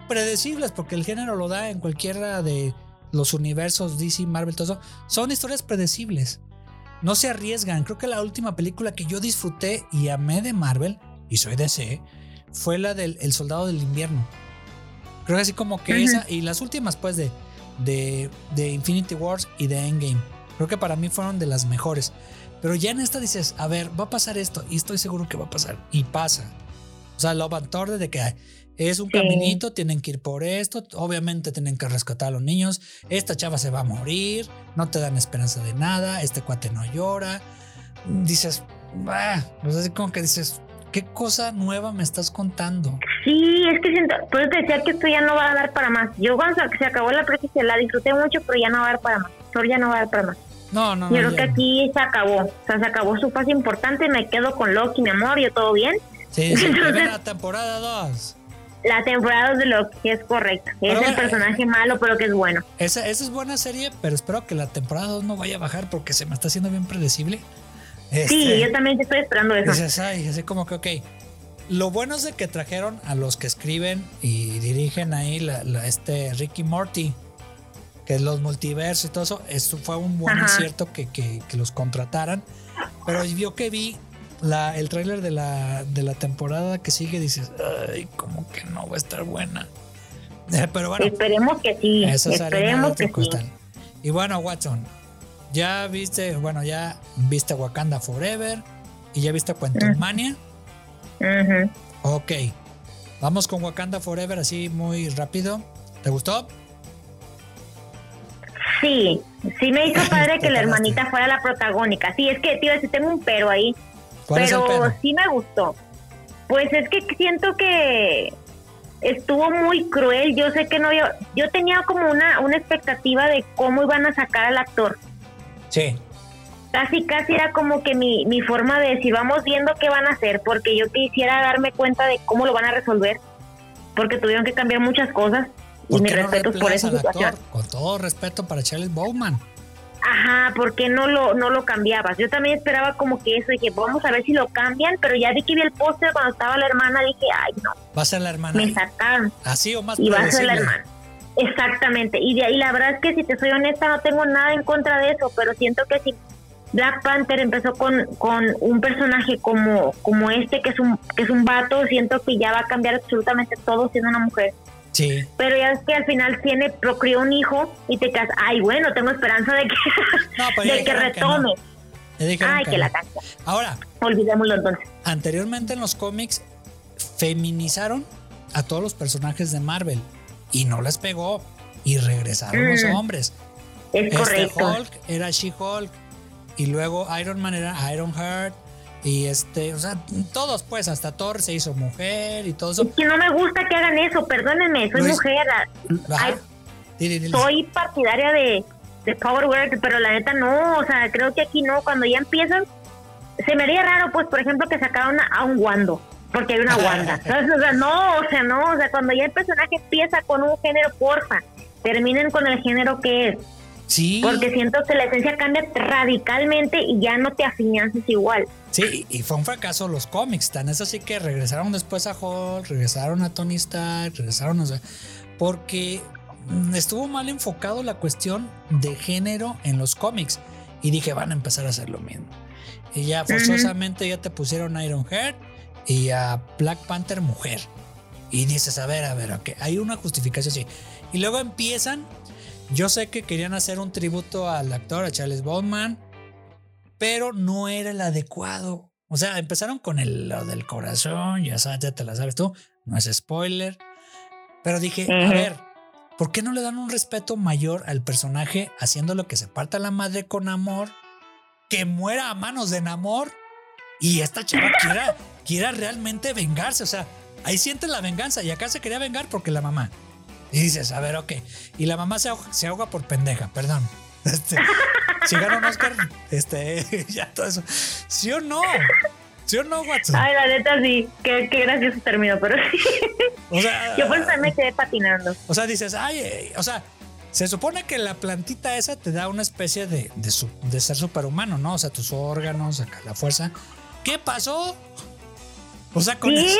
S3: predecibles, porque el género lo da en cualquiera de los universos DC, Marvel, todo eso, son historias predecibles. No se arriesgan. Creo que la última película que yo disfruté y amé de Marvel, y soy DC, fue la del El Soldado del Invierno. Creo que así como que esa, y las últimas pues de, de, de Infinity Wars y de Endgame. Creo que para mí fueron de las mejores. Pero ya en esta dices, a ver, va a pasar esto y estoy seguro que va a pasar. Y pasa. O sea, Love and Thunder de que es un
S1: Sí.
S3: caminito, tienen que ir por esto, obviamente tienen que rescatar a los niños, esta chava se va a morir, no te dan esperanza de nada, este cuate no llora. Dices, bah, pues así como que dices, ¿qué cosa nueva me estás contando?
S1: Sí, es que siento, por eso te decía que esto ya no va a dar para más. Yo cuando se- acabó la práctica la disfruté mucho, pero ya no va a dar para más. Thor ya no va a dar para más.
S3: No, no,
S1: Yo
S3: no.
S1: creo
S3: ya
S1: que aquí se acabó. O sea, se acabó su fase importante. Me quedo con Loki, mi amor, yo todo bien.
S3: Sí, sí, [LAUGHS]
S1: Entonces-
S3: la temporada 2.
S1: La temporada de Loki es correcta. Es el
S3: bueno,
S1: personaje malo, pero que es bueno.
S3: Esa, esa es buena serie, pero espero que la temporada 2 no vaya a bajar porque se me está haciendo bien predecible.
S1: Sí,
S3: Este,
S1: yo también estoy esperando eso.
S3: Dices, ay, así como que, ok. Lo bueno es de que trajeron a los que escriben y dirigen ahí la, la- este Ricky Morty, que es los multiversos y todo eso. Eso fue un buen
S1: Ajá.
S3: acierto que, que- que los contrataran. Pero yo que vi la, el tráiler de la, de la temporada que sigue, dices, ay, como que no va a estar buena. [LAUGHS] Pero bueno,
S1: Esperemos que sí.
S3: eso
S1: Esperemos que sí.
S3: Y bueno, Watson, ya viste, bueno, ya viste Wakanda Forever y ya viste Quantum Mania.
S1: Ujú.
S3: Ok, vamos con Wakanda Forever así muy rápido. ¿Te gustó?
S1: Sí, sí me hizo [LAUGHS] padre que la hermanita fuera la protagónica. Sí, es que, tío, sí tengo un pero ahí.
S3: ¿Cuál
S1: pero
S3: es el pedo?
S1: sí me gustó. Pues es que siento que estuvo muy cruel. Yo sé que no yo, yo tenía como una, una expectativa de cómo iban a sacar al actor.
S3: Sí,
S1: Casi, casi era como que mi, mi forma de decir, vamos viendo qué van a hacer, porque yo quisiera darme cuenta de cómo lo van a resolver, porque tuvieron que cambiar muchas cosas. Y
S3: ¿por
S1: mis
S3: qué no
S1: respetos por esa situación.
S3: actor? Con todo respeto para Charles Bowman.
S1: Ajá, ¿por qué no lo, no lo cambiabas? Yo también esperaba como que eso, dije, vamos a ver si lo cambian, pero ya vi que vi el póster cuando estaba la hermana, dije, ay, no,
S3: Va a ser la hermana.
S1: me sacaron.
S3: Así o más
S1: y va a ser la hermana. Exactamente, y de ahí la verdad es que si te soy honesta no tengo nada en contra de eso, pero siento que si Black Panther empezó con, con un personaje como, como este que es un que es un vato, siento que ya va a cambiar absolutamente todo siendo una mujer.
S3: Sí,
S1: Pero ya es que al final tiene, procreó un hijo y te quedas, ay bueno, tengo esperanza de que,
S3: No, pues
S1: de que
S3: dijeron que no.
S1: retome. ay,
S3: que
S1: que
S3: no.
S1: la cancha.
S3: Ahora,
S1: Olvidémoslo entonces.
S3: anteriormente en los cómics feminizaron a todos los personajes de Marvel y no les pegó y regresaron los
S1: Mm.
S3: hombres.
S1: Es
S3: Este
S1: correcto.
S3: Hulk era She-Hulk y luego Iron Man era Iron Heart y este, o sea, todos pues, hasta Thor se hizo mujer y todo eso.
S1: Es que no me gusta que hagan eso, perdónenme, soy
S3: Luis,
S1: mujer,
S3: Ajá.
S1: ay,
S3: Dile, dile.
S1: soy partidaria de, de Power Work, pero la neta no, o sea, creo que aquí no, cuando ya empiezan, se me haría raro, pues, por ejemplo, que sacaran a, a un Wando, porque hay una Wanda. ¿sabes? [LAUGHS] O sea, no, o sea, no, o sea, cuando ya el personaje empieza con un género, porfa, terminen con el género que es,
S3: Sí,
S1: porque siento que la esencia cambia radicalmente y ya no te afianzas igual.
S3: sí, y fue un fracaso los cómics, tan es así que regresaron después a Hulk, regresaron a Tony Stark, regresaron, o sea, porque mm, estuvo mal enfocado la cuestión de género en los cómics y dije, van a empezar a hacer lo mismo. Y ya forzosamente ya te pusieron Iron Heart y a Black Panther mujer. Y dices, a ver, a ver, ok, hay una justificación, sí. Y luego empiezan, yo sé que querían hacer un tributo al actor, a Charles Bowman, pero no era el adecuado. O sea, empezaron con el, lo del corazón, ya sabes, ya te la sabes tú, no es spoiler. Pero dije, a ver, ¿por qué no le dan un respeto mayor al personaje haciéndolo que se parta la madre con amor, que muera a manos de Namor y esta chava quiera, quiera realmente vengarse? O sea, ahí siente la venganza y acá se quería vengar porque la mamá. Y dices, a ver, ok. Y la mamá se ahoga, se ahoga por pendeja, perdón. Este, [LAUGHS] si gana un Oscar, este, [LAUGHS] ya todo eso. ¿Sí o no? ¿Sí o no, Watson?
S1: Ay, la neta sí, qué, qué gracioso término, pero sí.
S3: O sea, [LAUGHS]
S1: Yo pues también me quedé patinando.
S3: o sea, dices, ay, eh, o sea, se supone que la plantita esa te da una especie de, de, su- de ser superhumano, ¿no? O sea, tus órganos, acá, la fuerza. ¿Qué pasó? O sea, con eso.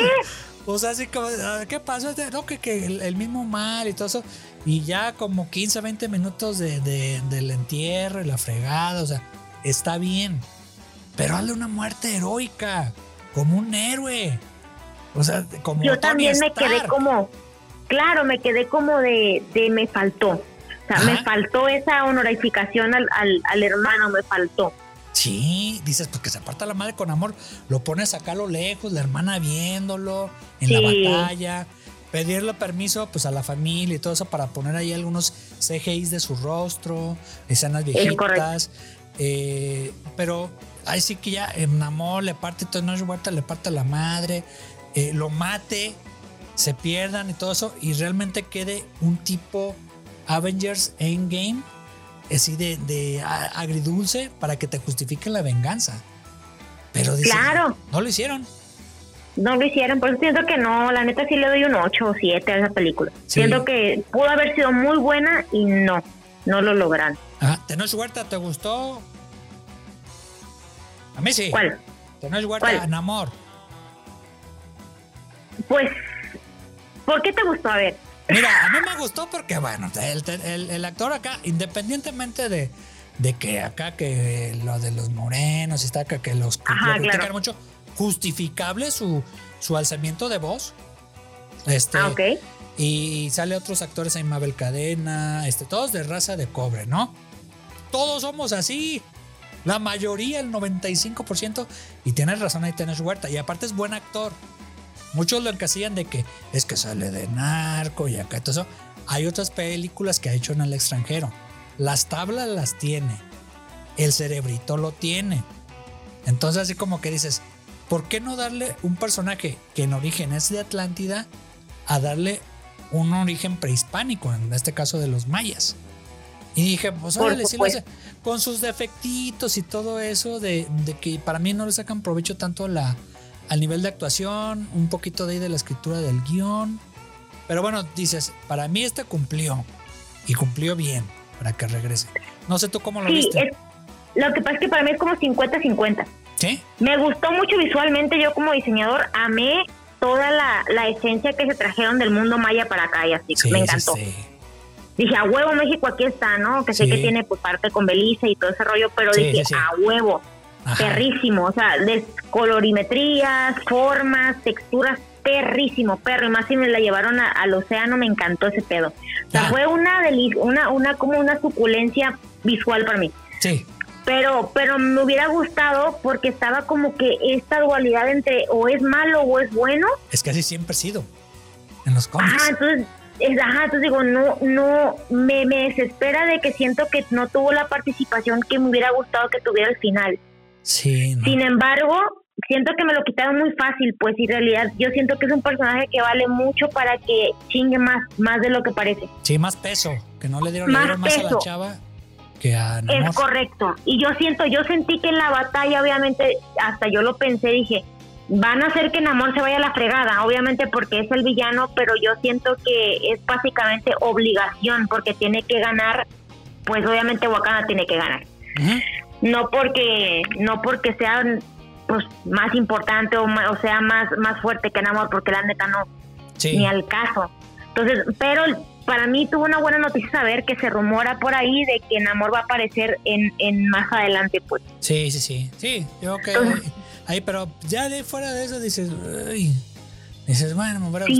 S3: O sea, así como, ah, ¿qué pasó? No, que, que el, el mismo mal y todo eso. Y ya como 15, 20 minutos de, de- del entierro y la fregada. O sea, está bien. Pero hazle una muerte heroica. Como un héroe. O sea, como
S1: Yo también me quedé como, claro, me quedé como de, de me faltó. O sea,
S3: Ajá.
S1: me faltó esa honorificación al, al, al hermano, me faltó.
S3: Sí, dices, pues que se aparta la madre con amor. Lo pones acá a lo lejos, la hermana viéndolo en
S1: Sí.
S3: la batalla. Pedirle permiso pues a la familia y todo eso para poner ahí algunos CGIs de su rostro, escenas viejitas. Eh, pero ahí sí que ya en Namor le parte Tenoch Huerta, le parte a la madre, eh, lo mate, se pierdan y todo eso, y realmente quede un tipo Avengers Endgame, así de, de agridulce para que te justifique la venganza. Pero dices,
S1: Claro.
S3: no lo hicieron.
S1: No lo hicieron, por eso siento que no, la neta sí le doy un 8 o 7 a esa película.
S3: Sí.
S1: Siento que pudo haber sido muy buena y no, no lo lograron.
S3: Ajá. Tenoch Huerta, ¿te gustó? A mí sí.
S1: ¿Cuál?
S3: Tenoch Huerta,
S1: ¿Cuál?
S3: Namor.
S1: Pues, ¿por qué te gustó? A ver,
S3: Mira, a mí me gustó porque, bueno, el, el- el actor acá, independientemente de, de que acá que lo de los morenos y está acá que los
S1: Ajá,
S3: lo
S1: claro.
S3: mucho, justificable su, su alzamiento de voz. Este,
S1: ah, ok.
S3: Y sale otros actores ahí, Mabel Cadena, este, todos de raza de cobre, ¿no? Todos somos así. La mayoría, el 95%. Y tienes razón ahí, tienes Huerta. Y aparte es buen actor. Muchos lo encasillan de que es que sale de narco y acá y todo eso. Hay otras películas que ha hecho en el extranjero. Las tablas las tiene. El cerebrito lo tiene. Entonces así como que dices, ¿por qué no darle un personaje que en origen es de Atlántida a darle un origen prehispánico, en este caso de los mayas? Y dije, pues órale, sí lo hace. con sus defectitos y todo eso, de, de que para mí no le sacan provecho tanto la, al nivel de actuación, un poquito de ahí de la escritura del guion. Pero bueno, dices, para mí este cumplió y cumplió bien para que regrese. No sé tú cómo lo
S1: Sí,
S3: viste.
S1: es, lo que pasa es que para mí es como 50-50.
S3: ¿Sí?
S1: Me gustó mucho visualmente, yo como diseñador amé toda la, la esencia que se trajeron del mundo maya para acá y así,
S3: Sí,
S1: me encantó.
S3: sí.
S1: Dije, a huevo México aquí está, ¿no? Que sé que tiene pues parte con Belice y todo ese rollo, pero dije, a huevo,
S3: Ajá.
S1: perrísimo, o sea, de colorimetrías, formas, texturas, perrísimo, perro, y más si me la llevaron a- al océano, me encantó ese pedo. O sea,
S3: Ah.
S1: fue una deli una, una, como una suculencia visual para mí.
S3: Sí,
S1: Pero, pero me hubiera gustado porque estaba como que esta dualidad entre o es malo o es bueno.
S3: es que así siempre ha sido en los cómics.
S1: Ajá, entonces, es- ajá, entonces digo, no, no, me, me desespera de que siento que no tuvo la participación que me hubiera gustado que tuviera al final.
S3: Sí, no.
S1: Sin embargo, siento que me lo quitaron muy fácil, pues en realidad yo siento que es un personaje que vale mucho para que chingue más, más de lo que parece.
S3: Sí, más peso, que no le dieron, le
S1: Más
S3: dieron más a la chava que a
S1: Es correcto. Y yo siento, yo sentí que en la batalla, obviamente, hasta yo lo pensé, dije, van a hacer que Namor se vaya a la fregada, obviamente porque es el villano, pero yo siento que es básicamente obligación, porque tiene que ganar, pues obviamente Wakanda tiene que ganar.
S3: Ujú.
S1: No porque, no porque sea pues más importante o, o sea más, más fuerte que Namor, porque la neta no,
S3: Sí.
S1: ni al caso. Entonces, pero para mí tuvo una buena noticia saber que se rumora por ahí de que Namor va a aparecer en, en más adelante, pues.
S3: Sí, sí, sí. Sí, yo que ahí, pero ya de fuera de eso dices, "Ay", dices, bueno, me hubiera
S1: Sí.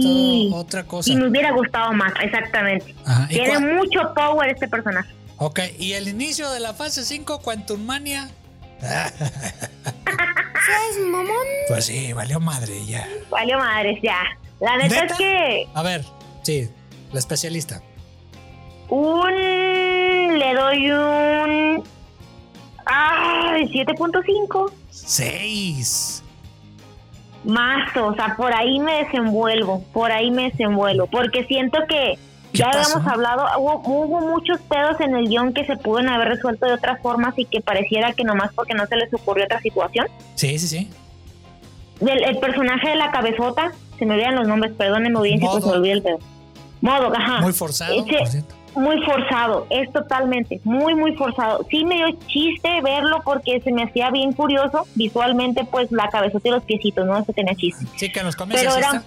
S3: gustado otra cosa.
S1: Y me hubiera gustado más, exactamente.
S3: Ajá. ¿Y
S1: Tiene mucho power este personaje.
S3: Ok, y el inicio de la fase 5, Quantum Mania. [LAUGHS]
S2: ¿Seas mamón?
S3: Pues sí, valió madre ya.
S1: Valió madres, ya. La neta,
S3: ¿Neta?
S1: es que
S3: A ver, sí, la especialista.
S1: un. Le doy un. ¡Ay! 7.5.
S3: 6.
S1: Más, o sea, por ahí me desenvuelvo, por ahí me desenvuelvo, porque siento que
S3: ¿Qué
S1: ya
S3: pasó?
S1: habíamos hablado, hubo, hubo muchos pedos en el guion que se pudieron haber resuelto de otras formas y que pareciera que nomás porque no se les ocurrió otra situación.
S3: Sí, sí, sí.
S1: Del, el personaje de la cabezota, se me olvidan los nombres, perdónenme audiencia, pues me olvida el pedo. Modo, ajá.
S3: Muy forzado,
S1: Ese-
S3: por cierto.
S1: muy forzado, es totalmente, muy, muy forzado. Sí me dio chiste verlo porque se me hacía bien curioso, visualmente pues la cabezota y los piecitos, ¿no? Eso tenía chiste.
S3: Sí, que en los cómics
S1: Pero era-.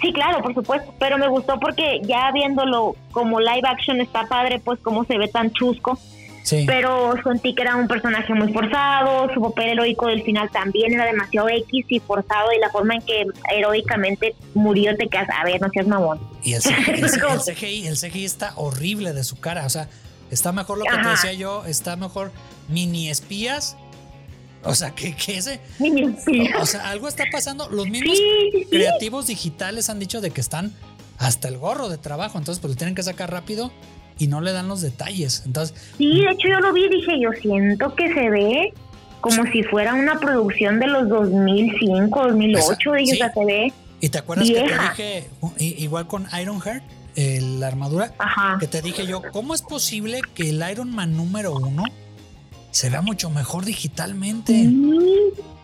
S1: Sí, claro, por supuesto, pero me gustó porque ya viéndolo como live action está padre, pues cómo se ve tan chusco,
S3: Sí.
S1: pero sentí que era un personaje muy forzado, su papel heroico del final también era demasiado X y forzado y la forma en que heroicamente murió te quedas, a ver, no seas mamón.
S3: Y el CGI, el, [LAUGHS] el CGI, el CGI está horrible de su cara. O sea, está mejor lo que te decía yo, está mejor mini espías O sea, que, que ese.
S1: Inspirado.
S3: O sea, algo está pasando. Los mismos
S1: Sí, sí, sí.
S3: creativos digitales han dicho de que están hasta el gorro de trabajo. Entonces, pues lo tienen que sacar rápido y no le dan los detalles. Entonces,
S1: Sí, de hecho yo lo vi y dije, yo siento que se ve como si fuera una producción de los 2005, 2008, dije,
S3: Sí.
S1: o sea, se ve,
S3: ¿y te acuerdas que te dije, igual con Ironheart, eh, la armadura,
S1: ajá.
S3: que te dije yo, ¿cómo es posible que el Iron Man número uno se vea mucho mejor digitalmente?
S1: Sí,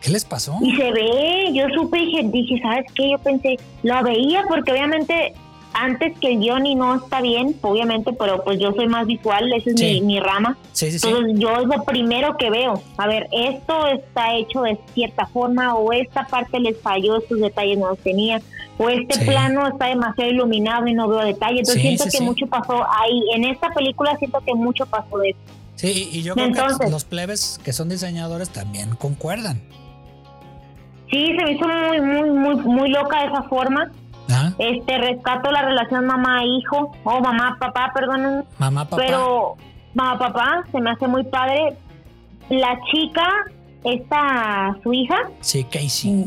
S3: ¿Qué les pasó?
S1: y se ve, yo supe y dije, ¿sabes qué? Yo pensé, lo veía porque obviamente antes que el guion y no está bien, obviamente, pero pues yo soy más visual, esa es
S3: Sí.
S1: mi, mi rama.
S3: Sí, sí, sí.
S1: Entonces yo es lo primero que veo. A ver, esto está hecho de cierta forma o esta parte les falló, estos detalles no los tenía. O este plano está demasiado iluminado y no veo detalles. Entonces siento que mucho pasó ahí. En esta película siento que mucho pasó de eso.
S3: Sí, y yo creo que los plebes que son diseñadores también concuerdan.
S1: Sí, se me hizo muy, muy, muy, muy loca esa forma.
S3: ¿Ah?
S1: Este, rescato la relación mamá-hijo, o mamá-papá, perdón,
S3: Mamá, papá.
S1: pero mamá-papá se me hace muy padre. La chica, esta, su hija,
S3: Sí, Casey.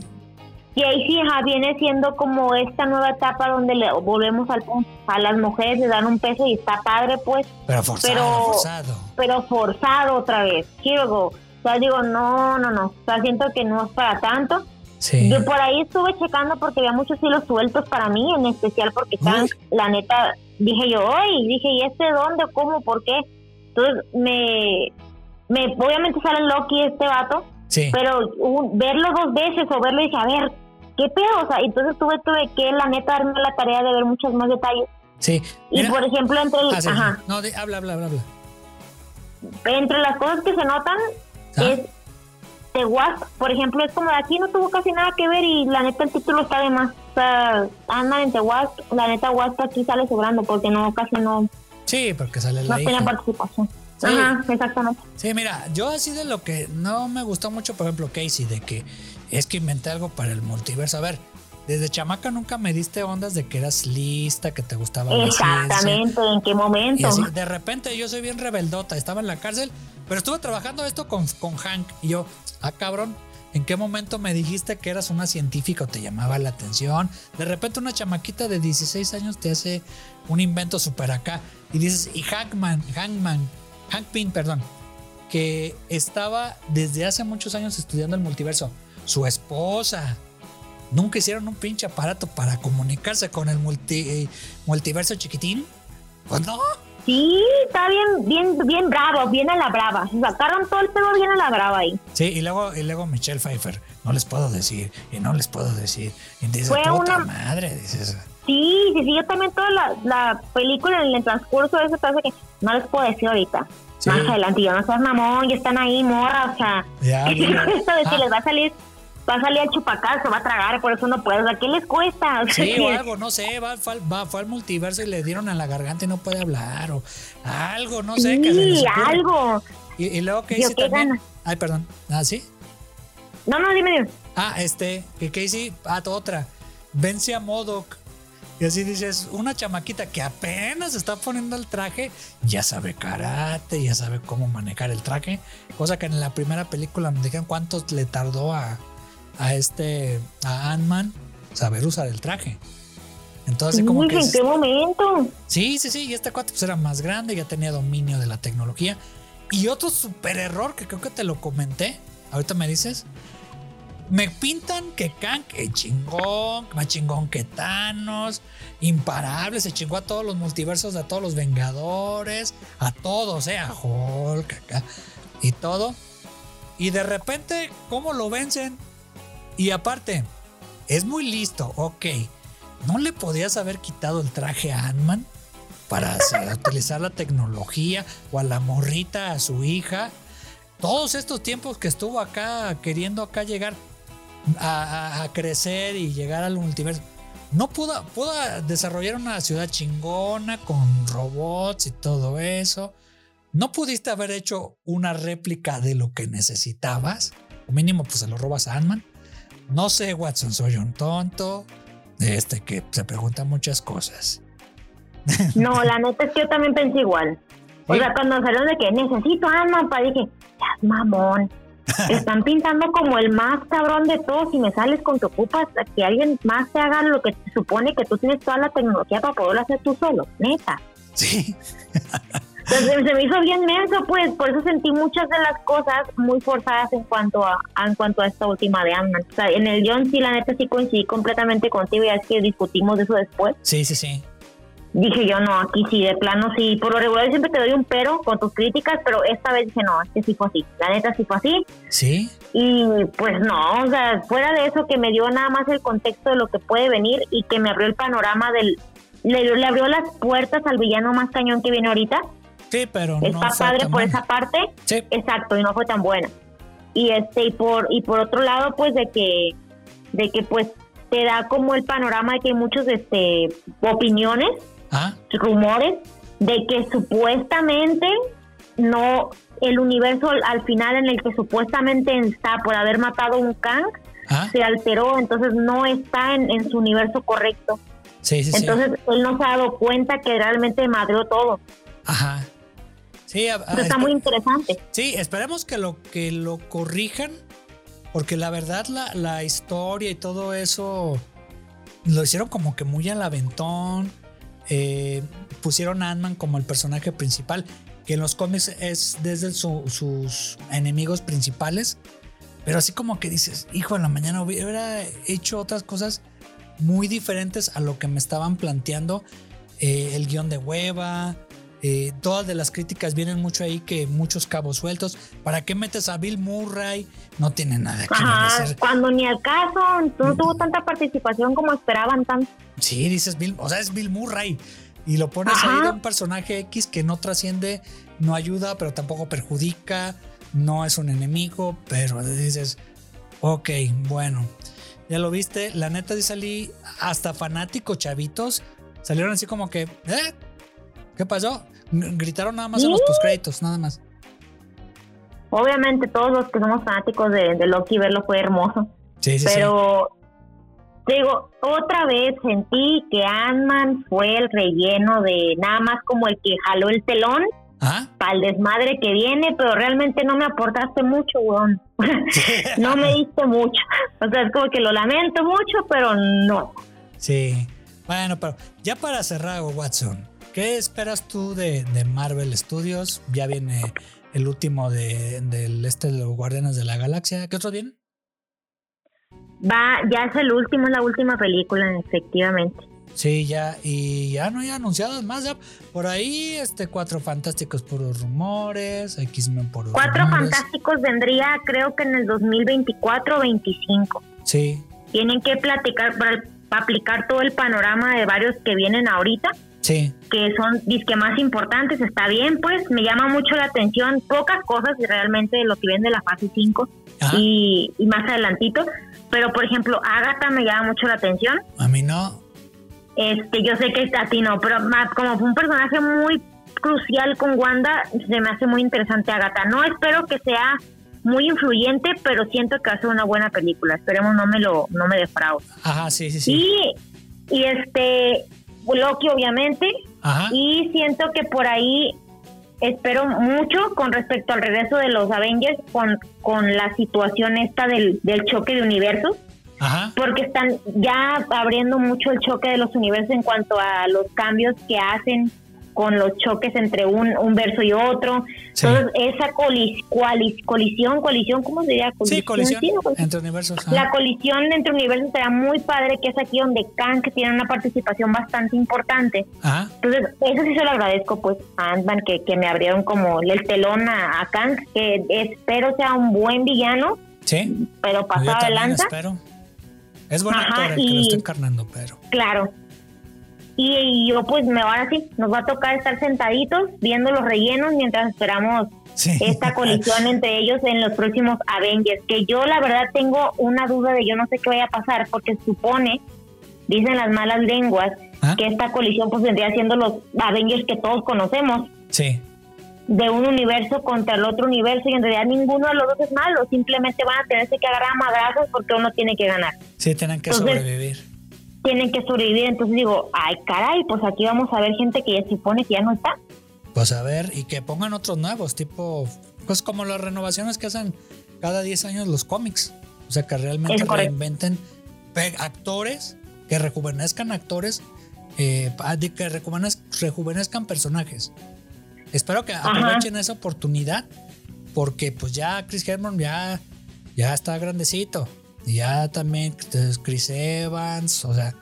S1: Y ahí sí, ajá, viene siendo como esta nueva etapa donde le volvemos al. A las mujeres le dan un peso y está padre, pues,
S3: Pero forzado,
S1: pero-
S3: forzado.
S1: pero forzado otra vez. Quiero, o sea, digo, no, no, no. O sea, siento que no es para tanto.
S3: Sí.
S1: Yo por ahí estuve checando porque había muchos hilos sueltos para mí, en especial porque. Hank, la neta, dije yo, hoy, dije, ¿y este dónde? ¿Cómo? ¿Por qué? Entonces, me, me obviamente sale Loki este vato,
S3: Sí.
S1: pero un- verlo dos veces o verlo y dije, a ver, ¿qué pedo? O sea, entonces tuve, tuve que, la neta, darme la tarea de ver muchos más detalles.
S3: Sí.
S1: Y por ejemplo, entre, el-
S3: Ah,
S1: ajá.
S3: No, di- habla, habla, habla. habla.
S1: entre las cosas que se notan
S3: Ah,
S1: es The Wasp, por ejemplo, es como de aquí no tuvo casi nada que ver y la neta el título está de más. O sea, andan en The Wasp, la neta Wasp aquí sale sobrando porque no, casi no,
S3: Sí, porque sale
S1: no
S3: la
S1: tenía
S3: hija.
S1: participación.
S3: Sí.
S1: Ajá, exactamente.
S3: Sí, mira, yo así de lo que no me gustó mucho, por ejemplo, Casey, de que es que inventé algo para el multiverso. A ver, desde chamaca nunca me diste ondas de que eras lista, que te gustaba la.
S1: Exactamente, ¿en qué momento?
S3: así, de repente yo soy bien rebeldota, estaba en la cárcel, pero estuve trabajando esto con, con Hank. Y yo, ah, cabrón, ¿en qué momento me dijiste que eras una científica o te llamaba la atención? De repente una chamaquita de 16 años te hace un invento súper acá. Y dices, y Hankman, Hankman, Hank Pym, perdón, que estaba desde hace muchos años estudiando el multiverso. Su esposa. Nunca hicieron un pinche aparato para comunicarse con el multi- eh, multiverso chiquitín. Pues no.
S1: Sí, está bien, bien, bien bravo, bien a la brava. Sacaron todo el pelo bien a la brava ahí.
S3: Sí, y luego, y luego Michelle Pfeiffer, no les puedo decir, y no les puedo decir. Y
S1: Fue
S3: puta
S1: una-
S3: madre, dices.
S1: Sí, sí, sí, yo también toda la, la película en el transcurso de eso parece que no les puedo decir ahorita.
S3: Sí.
S1: Más adelante, yo no seas mamón, ya están ahí, morra, o sea,
S3: Ya, [LAUGHS]
S1: ¿qué
S3: ya.
S1: esto de que
S3: Ah.
S1: les va a salir, va a chupacaz, se va a tragar, por eso no puedo, o sea, ¿qué les cuesta? [LAUGHS]
S3: Sí,
S1: que-
S3: o algo, no sé, va, va- fue al multiverso y le dieron a la garganta y no puede hablar, o algo, no sé, que se
S1: sí, algo.
S3: Y, y luego Casey
S1: qué
S3: también. Ay, perdón. Ah, sí.
S1: No, no, dime, dime.
S3: Ah, este, que Casey, ah, otra. Vence a Modoc. Y así dices, una chamaquita que apenas está poniendo el traje, ya sabe karate, ya sabe cómo manejar el traje. Cosa que en la primera película me dijeron cuánto le tardó a, a este, a Ant-Man saber usar el traje. Entonces, como
S1: Uy,
S3: que.
S1: ¿en qué momento?
S3: Sí, sí, sí. Y este cuate pues era más grande, ya tenía dominio de la tecnología. Y otro super error que creo que te lo comenté, ahorita me dices. Me pintan que Kang es chingón, más chingón que Thanos, imparable, se chingó a todos los multiversos, a todos los Vengadores, a todos, eh, a Hulk, acá, y todo. Y de repente, ¿cómo lo vencen? Y aparte, es muy listo, ok. ¿No le podías haber quitado el traje a Ant-Man para [LAUGHS] utilizar la tecnología o a la morrita, a su hija? Todos estos tiempos que estuvo acá queriendo acá llegar a crecer y llegar al multiverso. No pudo, pudo desarrollar una ciudad chingona con robots y todo eso. No pudiste haber hecho una réplica de lo que necesitabas. O mínimo, pues se lo robas a Ant-Man. No sé, Watson, soy un tonto. Este que se pregunta muchas cosas. [LAUGHS]
S1: No, la neta es que yo también pensé igual. O
S3: Sí.
S1: sea, cuando salieron de que necesito alma, para dije, ya mamón. Te [LAUGHS] están pintando como el más cabrón de todos y me sales con que ocupas a que alguien más te haga lo que se supone que tú tienes toda la tecnología para poderlo hacer tú solo, neta.
S3: Sí. [LAUGHS]
S1: Entonces se me hizo bien menso, pues, por eso sentí muchas de las cosas muy forzadas en cuanto a, en cuanto a esta última de Ant-Man. O sea, en el guion sí, la neta sí coincidí completamente contigo, ya es que discutimos de eso después.
S3: Sí, sí, sí.
S1: Dije yo, no, aquí sí, de plano sí, por lo regular siempre te doy un pero con tus críticas, pero esta vez dije, no, es que sí fue así, la neta sí fue así.
S3: Sí.
S1: Y pues no, o sea, fuera de eso que me dio nada más el contexto de lo que puede venir y que me abrió el panorama del... Le, le abrió las puertas al villano más cañón que viene ahorita.
S3: Sí, pero
S1: Está
S3: no
S1: padre por esa parte.
S3: Sí.
S1: Exacto, y no fue tan buena. Y este y por y por otro lado, pues de que de que pues te da como el panorama de que hay muchos este opiniones,
S3: Ah,
S1: rumores de que supuestamente no el universo al, al final en el que supuestamente está por haber matado un Kang
S3: ah,
S1: se alteró, entonces no está en, en su universo correcto.
S3: sí, sí, sí.
S1: Entonces él no se ha dado cuenta que realmente madreó todo.
S3: Ajá. Sí, a- a-
S1: Eso está muy interesante.
S3: Sí, esperemos que lo que lo corrijan, porque la verdad la, la historia y todo eso lo hicieron como que muy al aventón. Eh, pusieron a Ant-Man como el personaje principal, que en los cómics es desde su- sus enemigos principales, pero así como que dices, hijo, en la mañana hubiera hecho otras cosas muy diferentes a lo que me estaban planteando. Eh, el guion de hueva, eh, todas de las críticas vienen mucho ahí que muchos cabos sueltos. ¿Para qué metes a Bill Murray? No tiene nada que hacer.
S1: cuando ni al caso, no tuvo tanta participación como esperaban tanto.
S3: Sí, dices Bill, o sea, es Bill Murray. Y lo pones
S1: Ajá.
S3: ahí de un personaje X que no trasciende, no ayuda, pero tampoco perjudica, no es un enemigo, pero dices, ok, bueno, ya lo viste. La neta, dice salí hasta fanáticos chavitos, salieron así como que, ¿eh? ¿Qué pasó? Gritaron nada más en los
S1: Sí.
S3: postcréditos, nada más.
S1: Obviamente todos los que somos fanáticos de, de Loki verlo fue hermoso,
S3: Sí, sí,
S1: pero digo, otra vez sentí que Ant-Man fue el relleno de nada más como el que jaló el telón
S3: sí. Ajá.
S1: para el desmadre que viene, pero realmente no me aportaste mucho, weón. [LAUGHS] no me diste mucho. O sea, es como que lo lamento mucho, pero no.
S3: Sí. Bueno, pero ya para cerrar, Watson, ¿qué esperas tú de, de Marvel Studios? Ya viene el último de, del este de los Guardianes de la Galaxia. ¿Qué otros vienen?
S1: Va, ya es el último, es la última película, efectivamente.
S3: Sí, ya, y ya no hay anunciados más. Ya por ahí, este, Cuatro Fantásticos por los rumores, X-Men por los
S1: Cuatro
S3: rumores.
S1: Fantásticos vendría, creo que en el 2024 o 25.
S3: Sí,
S1: Tienen que platicar para, para aplicar todo el panorama de varios que vienen ahorita,
S3: sí,
S1: que son disque más importantes. Está bien, pues me llama mucho la atención. Pocas cosas realmente de lo que viene de la fase 5
S3: Ajá.
S1: y, y más adelantito. Pero, por ejemplo, Agatha me llama mucho la atención.
S3: a mí no.
S1: Este, yo sé que a ti no, pero más como fue un personaje muy crucial con Wanda, se me hace muy interesante Agatha. No espero que sea muy influyente, pero siento que va a ser una buena película. Esperemos no me lo no me defraude.
S3: Ajá, sí, sí, sí.
S1: Y y este Loki obviamente
S3: Ajá.
S1: y siento que por ahí espero mucho con respecto al regreso de los Avengers con, con la situación esta del, del choque de universos
S3: Ajá.
S1: porque están ya abriendo mucho el choque de los universos en cuanto a los cambios que hacen con los choques entre un, un verso y otro.
S3: Sí.
S1: Entonces, esa colis, coalis- colisión, colisión, ¿cómo se diría?
S3: Sí, colisión
S1: ¿no? Colisión.
S3: entre universos.
S1: La colisión entre universos será muy padre, que es aquí donde Kang tiene una participación bastante importante.
S3: Ajá.
S1: Entonces, eso sí se lo agradezco pues a Ant-Man que, que me abrieron como el telón a, a Kang, que espero sea un buen villano,
S3: Sí.
S1: pero pasado
S3: espero. Es buen
S1: Ajá,
S3: actor el que lo está encarnando, pero.
S1: Claro. Y, yo pues me ahora sí, nos va a tocar estar sentaditos viendo los rellenos mientras esperamos
S3: Sí.
S1: esta colisión [LAUGHS] entre ellos en los próximos Avengers, que yo la verdad tengo una duda de yo no sé qué vaya a pasar, porque supone, dicen las malas lenguas,
S3: ¿Ah?
S1: que esta colisión pues vendría siendo los Avengers que todos conocemos,
S3: Sí.
S1: de un universo contra el otro universo, y en realidad ninguno de los dos es malo, simplemente van a tenerse que agarrar a madrazos porque uno tiene que ganar.
S3: Sí, tienen que
S1: Entonces-
S3: sobrevivir.
S1: Tienen que sobrevivir, entonces digo, ay caray, pues aquí vamos a ver gente que ya se supone que ya no está.
S3: Pues a ver, y que pongan otros nuevos, tipo, pues como las renovaciones que hacen cada 10 años los cómics. O sea, que realmente reinventen actores, que rejuvenezcan actores, eh, que rejuvenez- rejuvenezcan personajes. Espero que
S1: Ajá.
S3: aprovechen esa oportunidad porque pues ya Chris Hemsworth ya, ya está grandecito. Y ya también pues, Chris Evans, o sea,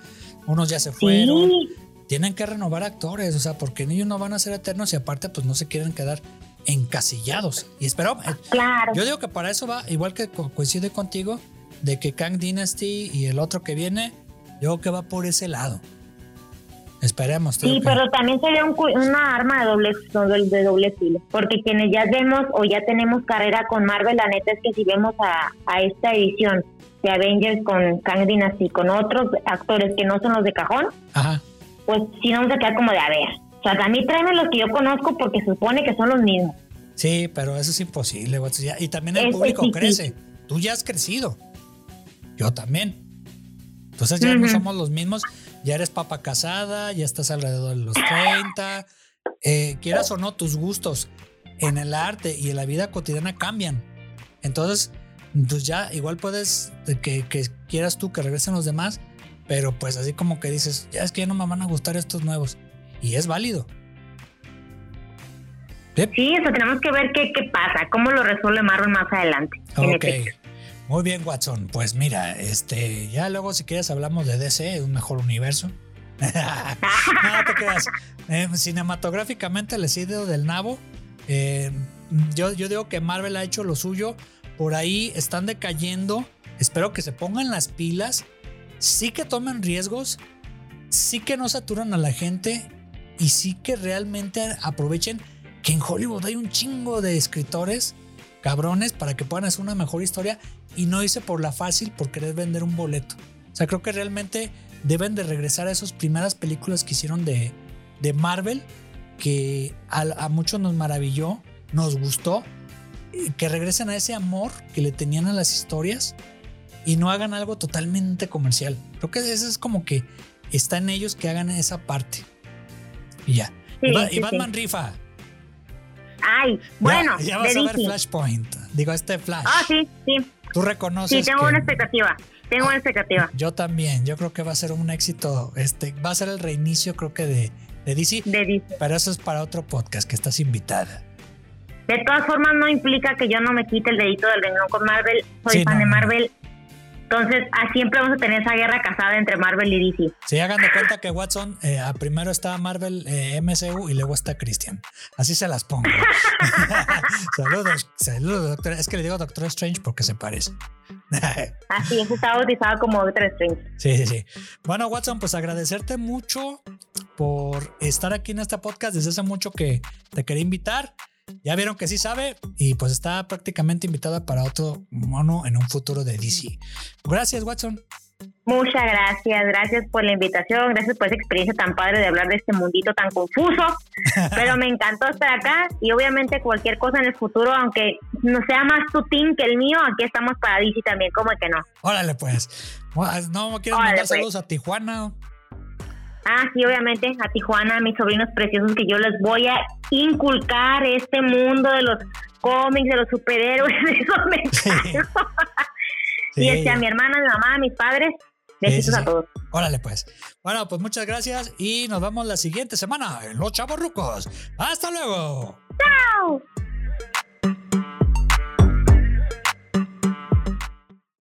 S3: unos ya se fueron.
S1: Sí,
S3: Tienen que renovar actores, o sea, porque ellos no van a ser eternos y aparte pues no se quieren quedar encasillados. Y espero, eh,
S1: claro.
S3: yo digo que para eso va, igual que co- coincide contigo, de que Kang Dynasty y el otro que viene, yo creo que va por ese lado. Esperemos.
S1: Sí,
S3: que-
S1: pero también sería un una arma de doble, de doble filo, porque quienes ya vemos o ya tenemos carrera con Marvel, la neta es que si vemos a, a esta edición de Avengers con Kang Dynasty, con otros actores que no son los de cajón,
S3: Ajá.
S1: pues sí nos vamos a quedar como de a ver. O sea, a mí tráeme los que yo conozco porque se supone que son los mismos.
S3: Sí, pero eso es imposible. Y también el
S1: Es
S3: público crece. Tú ya has crecido. Yo también. Entonces ya no somos los mismos. Ya eres papa casada, ya estás alrededor de los 30. Eh, quieras o no, tus gustos en el arte y en la vida cotidiana cambian. Entonces, pues ya igual puedes de que, que quieras tú que regresen los demás, pero pues así como que dices, ya es que ya no me van a gustar estos nuevos. Y es válido. Sí.
S1: Eso tenemos que ver qué, qué pasa, cómo lo resuelve Marvel más adelante.
S3: Ok. Muy bien, Watson. Pues mira, este, ya luego si quieres hablamos de DC, un mejor universo. [LAUGHS] no te creas. Eh, cinematográficamente le he sido del nabo. Eh, yo, yo digo que Marvel ha hecho lo suyo. Por ahí están decayendo. Espero que se pongan las pilas. Sí que tomen riesgos. Sí que no saturan a la gente. Y sí que realmente aprovechen que en Hollywood hay un chingo de escritores cabrones para que puedan hacer una mejor historia y no irse por la fácil por querer vender un boleto. O sea, creo que realmente deben de regresar a esas primeras películas que hicieron de, de Marvel, que a, a muchos nos maravilló, nos gustó, que regresen a ese amor que le tenían a las historias y no hagan algo totalmente comercial. Creo que eso es como que está en ellos que hagan esa parte. Y ya.
S1: Sí,
S3: y,
S1: sí,
S3: Batman
S1: sí.
S3: rifa.
S1: Ay, bueno,
S3: ya, ya
S1: de
S3: vas a ver
S1: DC.
S3: Flashpoint. Digo, este Flash.
S1: Ah, sí, sí.
S3: Tú reconoces.
S1: Sí, tengo
S3: que-
S1: una expectativa. Tengo una expectativa.
S3: Yo también. Yo creo que va a ser un éxito. Este va a ser el reinicio, creo que de, de DC.
S1: De DC.
S3: Pero eso es para otro podcast que estás invitada.
S1: De todas formas, no implica que yo no me quite el dedito del renglón con Marvel. Soy
S3: Sí,
S1: fan
S3: no,
S1: de
S3: no.
S1: Entonces, ah, siempre vamos a tener esa guerra casada entre Marvel y DC.
S3: Si hagan de cuenta que Watson, eh, a primero está Marvel eh, MCU y luego está Christian. Así se las pongo. [LAUGHS] [LAUGHS] saludos, saludos, doctor. Es que le digo Doctor Strange porque se parece. [LAUGHS]
S1: Así es, está bautizado como Doctor Strange.
S3: Sí, sí, sí. Bueno, Watson, pues agradecerte mucho por estar aquí en este podcast. Desde hace mucho que te quería invitar. Ya vieron que sí sabe y pues está prácticamente invitada para otro mono en un futuro de DC. Gracias, Watson.
S1: Muchas gracias, gracias por la invitación, gracias por esa experiencia tan padre de hablar de este mundito tan confuso, [LAUGHS] pero me encantó estar acá y obviamente cualquier cosa en el futuro, aunque no sea más tu team que el mío, aquí estamos para DC también, como que no.
S3: Órale, pues. No
S1: Órale,
S3: mandar
S1: pues.
S3: saludos a Tijuana.
S1: Ah, sí, obviamente, a Tijuana, a mis sobrinos preciosos, que yo les voy a inculcar este mundo de los cómics, de los superhéroes, [LAUGHS] de esos me encanta.
S3: Sí.
S1: Y este, a mi hermana, a mi mamá, a mis padres, besitos
S3: Sí, sí, sí.
S1: a todos.
S3: Órale, pues. Bueno, pues muchas gracias y nos vemos la siguiente semana en Los Chavos Rucos. ¡Hasta luego!
S1: ¡Chao!